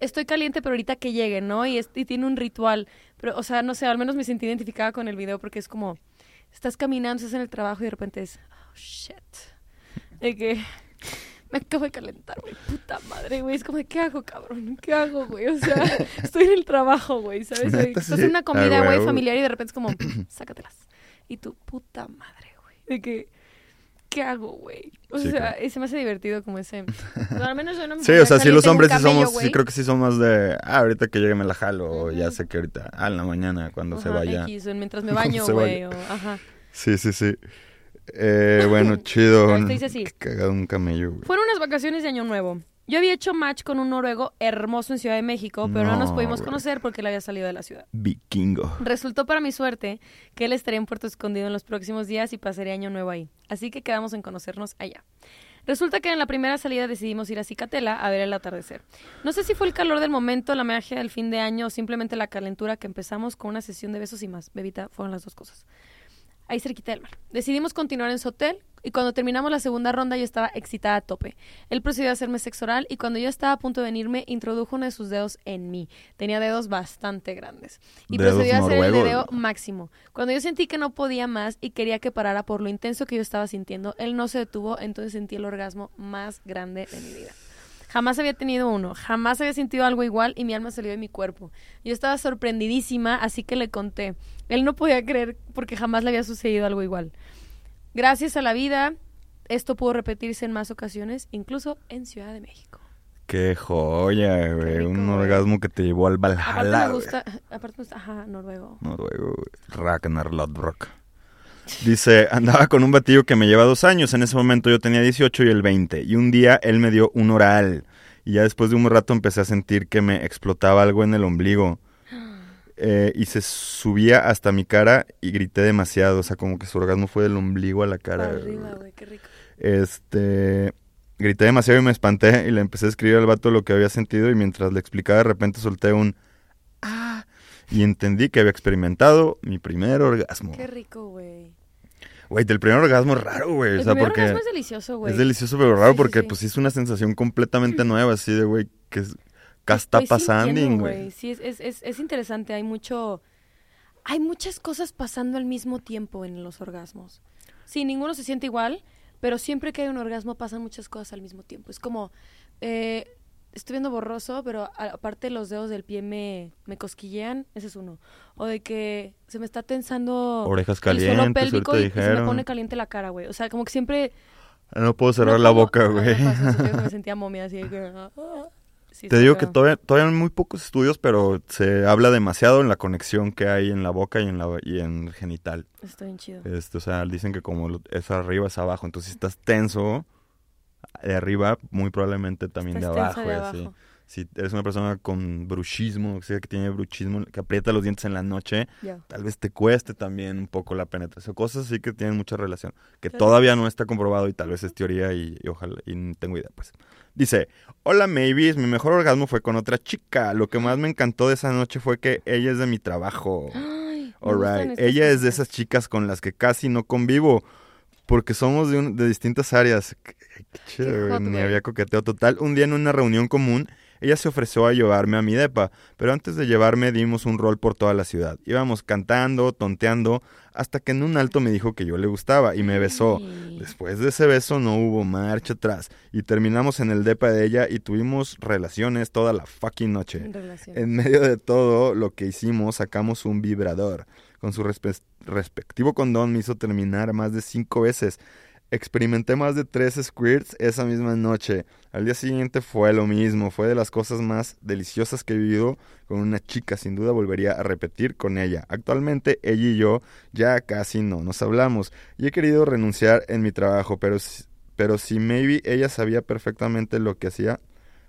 estoy caliente, pero ahorita que llegue, ¿no? Y, es- y tiene un ritual. Pero, o sea, no sé, al menos me sentí identificada con el video porque es como, estás caminando, estás en el trabajo y de repente es, oh, shit. De que me acabo de calentar, güey, puta madre, güey. Es como, ¿qué hago, cabrón? ¿Qué hago, güey? O sea, estoy en el trabajo, güey, ¿sabes? Estás en una Ah, comida, güey, huevo. familiar y de repente es como, sácatelas. Y tu puta madre, güey. De que, ¿qué hago, güey? O Sí, sea, claro. se me hace divertido como ese. No, al menos yo no me Sí, o sea, sí, caliente los hombres sí somos, sí güey. creo que sí son más de, ah, ahorita que llegue me la jalo, o ya sé que ahorita, ah, en la mañana, cuando se vaya. X, o mientras me baño, güey. Ajá. Sí, sí, sí. Eh, bueno, chido. Dice así. Cagado un camello, güey. Fueron unas vacaciones de Año Nuevo. Yo había hecho match con un noruego hermoso en Ciudad de México, pero no, nos No, pudimos güey. conocer porque él había salido de la ciudad. Vikingo. Resultó para mi suerte que él estaría en Puerto Escondido en los próximos días y pasaría Año Nuevo ahí. Así que quedamos en conocernos allá. Resulta que en la primera salida decidimos ir a Cicatela a ver el atardecer. No sé si fue el calor del momento, la magia del fin de año o simplemente la calentura que empezamos con una sesión de besos y más. Bebita, fueron las dos cosas. Ahí cerquita del mar. Decidimos continuar en su hotel y cuando terminamos la segunda ronda yo estaba excitada a tope. Él procedió a hacerme sexo oral y cuando yo estaba a punto de venirme introdujo uno de sus dedos en mí. Tenía dedos bastante grandes. Y Dedos procedió a hacer el dedo máximo. Cuando yo sentí que no podía más y quería que parara por lo intenso que yo estaba sintiendo, él no se detuvo, entonces sentí el orgasmo más grande de mi vida. Jamás había tenido uno, jamás había sentido algo igual y mi alma salió de mi cuerpo. Yo estaba sorprendidísima, así que le conté. Él no podía creer porque jamás le había sucedido algo igual. Gracias a la vida, esto pudo repetirse en más ocasiones, incluso en Ciudad de México. Qué joya, güey. rico, Un güey. orgasmo que te llevó al Aparte Valhalla, me güey. gusta, aparte me gusta, ajá, noruego. Noruego, güey. Ragnar Lodbrok. Dice, andaba con un batillo que me lleva dos años. En ese momento yo tenía 18 y él 20. Y un día él me dio un oral. Y ya después de un rato empecé a sentir que me explotaba algo en el ombligo. Eh, y se subía hasta mi cara y grité demasiado. O sea, como que su orgasmo fue del ombligo a la cara. Arriba, güey, qué rico. Este. Grité demasiado y me espanté y le empecé a escribir al vato lo que había sentido y mientras le explicaba de repente solté un ah y entendí que había experimentado mi primer orgasmo. Qué rico, güey. Güey, del primer orgasmo es raro, güey. El O sea, primer porque orgasmo es delicioso, güey. es delicioso pero raro Sí, porque sí. pues es una sensación completamente nueva así de güey que es ¿qué está pasando, güey? Sí, es, es, es, es interesante. Hay mucho. Hay muchas cosas pasando al mismo tiempo en los orgasmos. Sí, ninguno se siente igual, pero siempre que hay un orgasmo pasan muchas cosas al mismo tiempo. Es como. eh, estoy viendo borroso, pero aparte los dedos del pie me, me cosquillean. Ese es uno. O de que se me está tensando. Orejas el suelo calientes, pélvico y, y se me pone caliente la cara, güey. O sea, como que siempre. No puedo cerrar no la boca, Ah, güey. yo me sentía momia así que. ah, ah. Sí, Te digo que todavía, todavía hay muy pocos estudios, pero se habla demasiado en la conexión que hay en la boca y en la y en el genital. Está bien chido. Este, o sea, dicen que como es arriba es abajo, entonces si estás tenso de arriba, muy probablemente también Estás de abajo, de así. Si eres una persona con bruxismo, o sea, que tiene bruxismo, que aprieta los dientes en la noche, tal vez te cueste también un poco la penetración. Cosas así que tienen mucha relación, que Claro. todavía no está comprobado y tal vez es teoría y, y ojalá, y no tengo idea, pues. Dice, hola Mavis, mi mejor orgasmo fue con otra chica. Lo que más me encantó de esa noche fue que ella es de mi trabajo. Ay, Alright, ella es de esas chicas con las que casi no convivo. Porque somos de, un- de distintas áreas. Ni güey. había coqueteo total. Un día en una reunión común, ella se ofreció a llevarme a mi depa. Pero antes de llevarme dimos un rol por toda la ciudad. Íbamos cantando, tonteando, hasta que en un alto me dijo que yo le gustaba y me besó. Después de ese beso no hubo marcha atrás. Y terminamos en el depa de ella y tuvimos relaciones toda la fucking noche. En medio de todo lo que hicimos, sacamos un vibrador. Con su respe- respectivo condón me hizo terminar más de cinco veces. Experimenté más de tres squirts esa misma noche. Al día siguiente fue lo mismo. Fue de las cosas más deliciosas que he vivido con una chica. Sin duda volvería a repetir con ella. Actualmente ella y yo ya casi no nos hablamos. Y he querido renunciar en mi trabajo, pero, pero si maybe ella sabía perfectamente lo que hacía.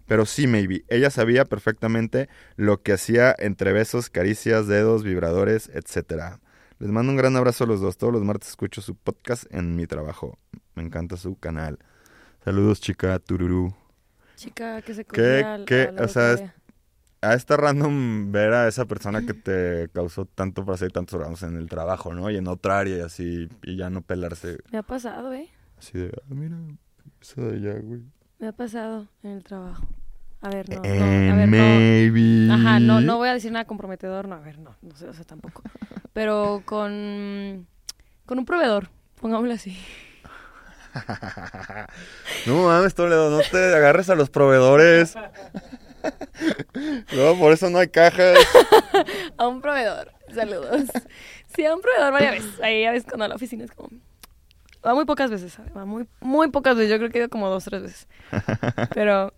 Pero sí, maybe. Ella sabía perfectamente lo que hacía entre besos, caricias, dedos, vibradores, etc. Les mando un gran abrazo a los dos. Todos los martes escucho su podcast en mi trabajo. Me encanta su canal. Saludos, chica Tururú. Chica que se ¿Qué- al- qué? a O sea. A esta random ver a esa persona que te causó tanto placer y tantos orgasmos en el trabajo, ¿no? Y en otra área y así, y ya no pelarse. Me ha pasado, ¿eh? Así de, ah, mira, eso de allá, güey. Me ha pasado en el trabajo. A ver, no, no, Eh, a ver, no. maybe. Ajá, no, no voy a decir nada comprometedor, no, a ver, no, no sé, o sea, tampoco. Pero con, con un proveedor, pongámoslo así. No mames, Toledo, no te agarres a los proveedores. No, por eso no hay cajas. A un proveedor, saludos. Sí, a un proveedor varias veces. Ahí ya ves cuando a la oficina es como... Va muy pocas veces, ¿sabes? Va muy, muy pocas veces. Yo creo que he ido como dos, tres veces. Pero...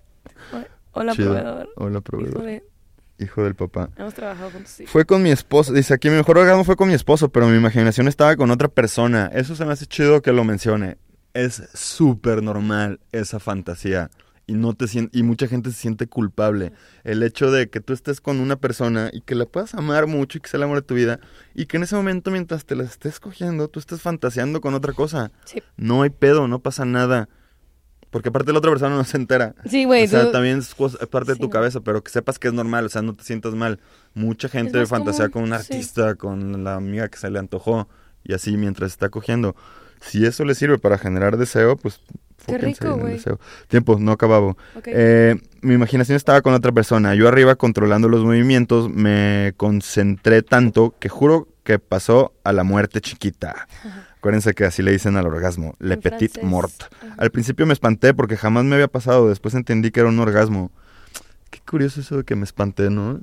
Hola, Chido. proveedor. Hola, proveedor. Hijo del papá. hemos trabajado juntos, sí. Fue con mi esposo. Dice aquí, mi mejor orgasmo fue con mi esposo, pero mi imaginación estaba con otra persona. Eso se me hace chido que lo mencione. Es súper normal esa fantasía. Y, no te y mucha gente se siente culpable. El hecho de que tú estés con una persona y que la puedas amar mucho y que sea el amor de tu vida. Y que en ese momento, mientras te la estés cogiendo, tú estés fantaseando con otra cosa. Sí, No hay pedo, no pasa nada. Porque aparte la otra persona no se entera. sí güey. o sea, tú- también es, parte de Sí, tu cabeza, pero que sepas que es normal, o sea, no te sientas mal. Mucha gente fantasea común, con un sí. artista, con la amiga que se le antojó, y así mientras está cogiendo. Si eso le sirve para generar deseo, pues... Qué rico, güey. Tiempo, no acababa. Ok. Eh, mi imaginación estaba con otra persona. Yo arriba controlando los movimientos, me concentré tanto que juro que pasó a la muerte chiquita. Acuérdense que así le dicen al orgasmo, le En petit francés. mort. Ajá. Al principio me espanté porque jamás me había pasado, después entendí que era un orgasmo. Qué curioso eso de que me espanté, ¿no?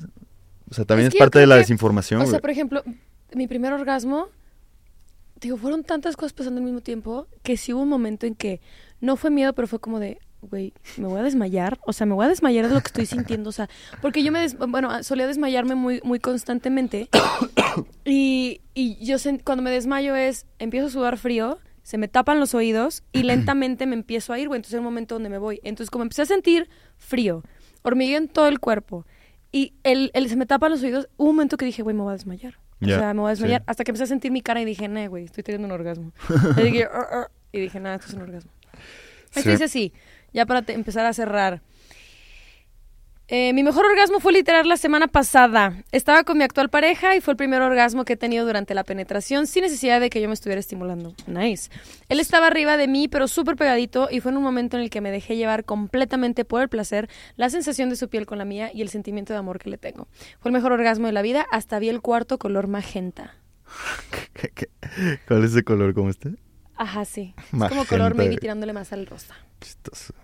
O sea, también Es es, parte de la que- desinformación. O sea, güey. por ejemplo, mi primer orgasmo, digo, fueron tantas cosas pasando al mismo tiempo que sí hubo un momento en que no fue miedo, pero fue como de, güey, me voy a desmayar. O sea, me voy a desmayar de lo que estoy sintiendo. O sea, porque yo me, des- bueno, solía desmayarme muy, muy constantemente. y, y yo cuando me desmayo es, empiezo a sudar frío, se me tapan los oídos y lentamente me empiezo a ir, güey. Entonces es un momento donde me voy. Entonces como empecé a sentir frío, hormigueo en todo el cuerpo y el, el se me tapan los oídos, hubo un momento que dije, güey, me voy a desmayar. Ya, o sea, me voy a desmayar. sí. Hasta que empecé a sentir mi cara y dije, no, güey, estoy teniendo un orgasmo. y dije, nada, esto es un orgasmo. Esto Sí. dice así, ya para te- empezar a cerrar. Eh, mi mejor orgasmo fue literal la semana pasada. Estaba con mi actual pareja y fue el primer orgasmo que he tenido durante la penetración sin necesidad de que yo me estuviera estimulando. Nice. Él estaba arriba de mí, pero súper pegadito y fue en un momento en el que me dejé llevar completamente por el placer, la sensación de su piel con la mía y el sentimiento de amor que le tengo. Fue el mejor orgasmo de la vida, hasta vi el cuarto color magenta. ¿Qué- qué- ¿Cuál es ese color? ¿Cómo está? Ajá, sí. Es como color maybe tirándole más al rosa. Chistoso.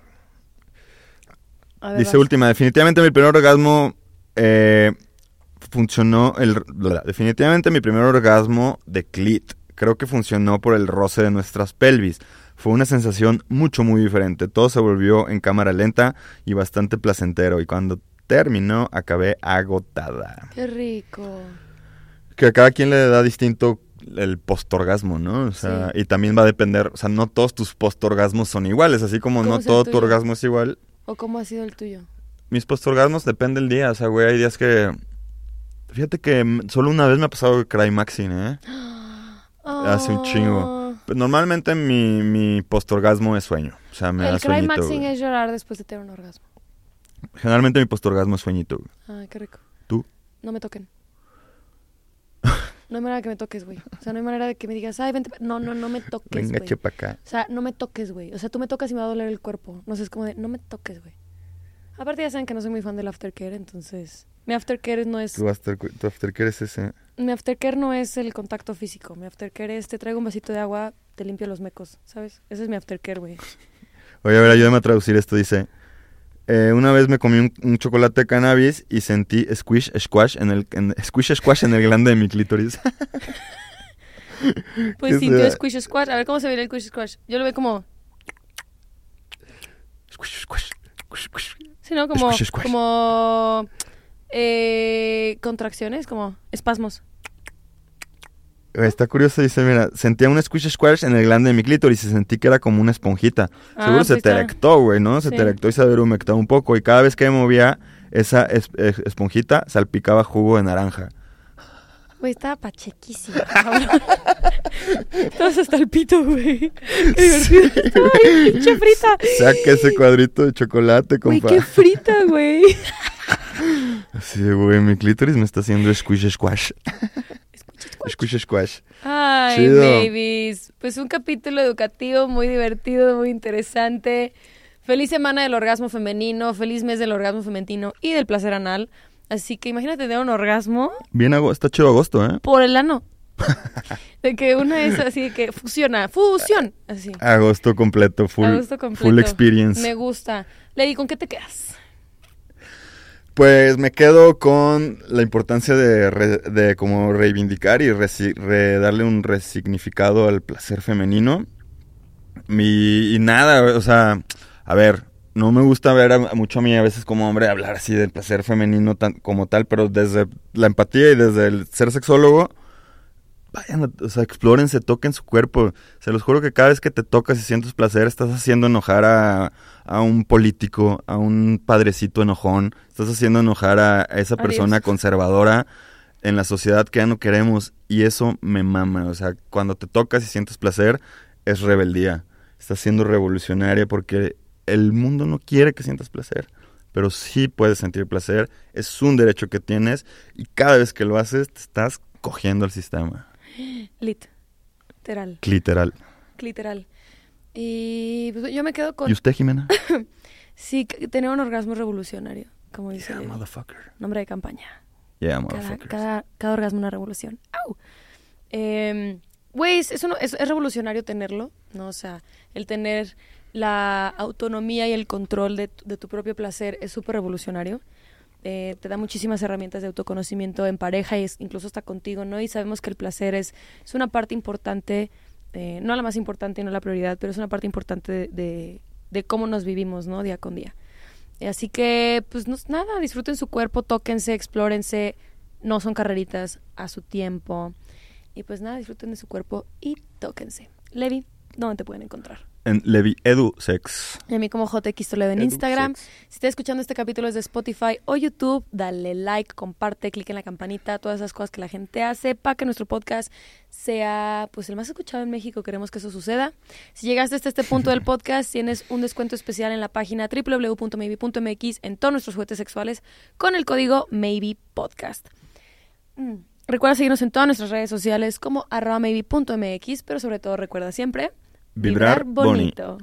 Ver, Dice vas. última, definitivamente mi primer orgasmo eh, funcionó, el, definitivamente mi primer orgasmo de clit, creo que funcionó por el roce de nuestras pelvis. Fue una sensación mucho, muy diferente. Todo se volvió en cámara lenta y bastante placentero. Y cuando terminó, acabé agotada. Qué rico. Que a cada quien le da distinto el postorgasmo, ¿no? O sea, Sí. y también va a depender, o sea, no todos tus postorgasmos son iguales, así como ¿Cómo no todo tu orgasmo es igual. ¿O cómo ha sido el tuyo? Mis postorgasmos depende del día, o sea, güey, hay días que... Fíjate que solo una vez me ha pasado Crymaxing, ¿eh? Hace un chingo. Ah. Pero normalmente mi, mi postorgasmo es sueño, o sea, me da El sueñito. climaxing güey. es llorar después de tener un orgasmo. Generalmente mi postorgasmo es sueñito, güey. Ay, qué rico. ¿Tú? No me toquen. No hay manera que me toques, güey. O sea, no hay manera de que me digas, ay, vente. pa-". No, no, no me toques, Venga, güey. chepa acá. O sea, no me toques, güey. O sea, tú me tocas y me va a doler el cuerpo. No sé, es como de, no me toques, güey. Aparte ya saben que no soy muy fan del aftercare, entonces... Mi aftercare no es... Tu, after, tu aftercare es ese. Mi aftercare no es el contacto físico. Mi aftercare es, te traigo un vasito de agua, te limpio los mecos, ¿sabes? Ese es mi aftercare, güey. Oye, a ver, ayúdame a traducir esto. Dice, eh, una vez me comí un, un chocolate de cannabis y sentí squish squash en el en, squish squash en el glande de mi clítoris. Pues ¿Qué sintió será? squish squash. A ver cómo se ve el squish squash. Yo lo veo como... squish squash. squish, squish. Sí, ¿no? Como... Squish, squash. Como... Eh, contracciones, como espasmos. Güey, Está curioso, dice, mira, sentía un squish squash en el glande de mi clítoris y sentí que era como una esponjita. Ah, Seguro se pues te está. erectó, güey, ¿no? Se Sí. te erectó y se humectó un poco. Y cada vez que me movía esa es- es- esponjita, salpicaba jugo de naranja. Güey, estaba pachequísimo. cabrón. Estabas hasta el pito, güey. Qué divertido. Estaba bien pinche frita. Saca ese cuadrito de chocolate, Güey, compa. qué frita, güey. Sí, güey, mi clítoris me está haciendo squish squash. Squish squash. Ay, Chido. babies. Pues un capítulo educativo muy divertido, muy interesante. Feliz semana del orgasmo femenino, feliz mes del orgasmo femenino y del placer anal. Así que imagínate tener un orgasmo Bien, está chido agosto, ¿eh? por el ano. De que una es así de que fusiona, fusión, así. Agosto completo, full, Agosto completo. full experience. Me gusta. Lady, ¿con qué te quedas? Pues me quedo con la importancia de, re- como reivindicar y darle un resignificado al placer femenino. Mi- y nada, o sea, a ver, no me gusta ver a mucho a mí a veces como hombre hablar así del placer femenino tan, como tal, pero desde la empatía y desde el ser sexólogo, vayan, o sea, explórense, toquen su cuerpo. Se los juro que cada vez que te tocas y sientes placer, estás haciendo enojar a, a un político, a un padrecito enojón, estás haciendo enojar a, esa persona conservadora en la sociedad que ya no queremos. Y eso me mama. O sea, cuando te tocas y sientes placer, es rebeldía. Estás siendo revolucionaria porque el mundo no quiere que sientas placer. Pero sí puedes sentir placer, es un derecho que tienes y cada vez que lo haces te estás cogiendo al sistema. Lit. Literal. Literal. Literal. Y pues, yo me quedo con... ¿Y usted, Jimena? Sí, tener un orgasmo revolucionario, como dice Yeah, motherfucker. Nombre de campaña. Yeah, Cada, motherfuckers. cada, cada orgasmo una revolución. ¡Au! Em, Güey, es, es es- es revolucionario tenerlo, ¿no? O sea, el tener la autonomía y el control de, tu- de tu propio placer es súper revolucionario. Eh, te da muchísimas herramientas de autoconocimiento en pareja y es- incluso está contigo, ¿no? Y sabemos que el placer es, es una parte importante, eh, no la más importante y no la prioridad, pero es una parte importante de, de- de cómo nos vivimos, ¿no? Día con día. Eh, Así que, pues no, nada, disfruten su cuerpo, tóquense, explórense, no son carreritas, a su tiempo. Y pues nada, disfruten de su cuerpo y tóquense. Levi, ¿dónde te pueden encontrar? En Levi Edu Sex. Y a mí como JX Toledo en Edu Instagram. Sex. Si estás escuchando este capítulo desde Spotify o YouTube, dale like, comparte, clic en la campanita, todas esas cosas que la gente hace para que nuestro podcast sea pues el más escuchado en México. Queremos que eso suceda. Si llegaste hasta este punto del podcast, tienes un descuento especial en la página www.maybe.mx en todos nuestros juguetes sexuales con el código MAYBEPODCAST. Mm. Recuerda seguirnos en todas nuestras redes sociales como arroba maybe.mx, pero sobre todo recuerda siempre Vibrar bonito.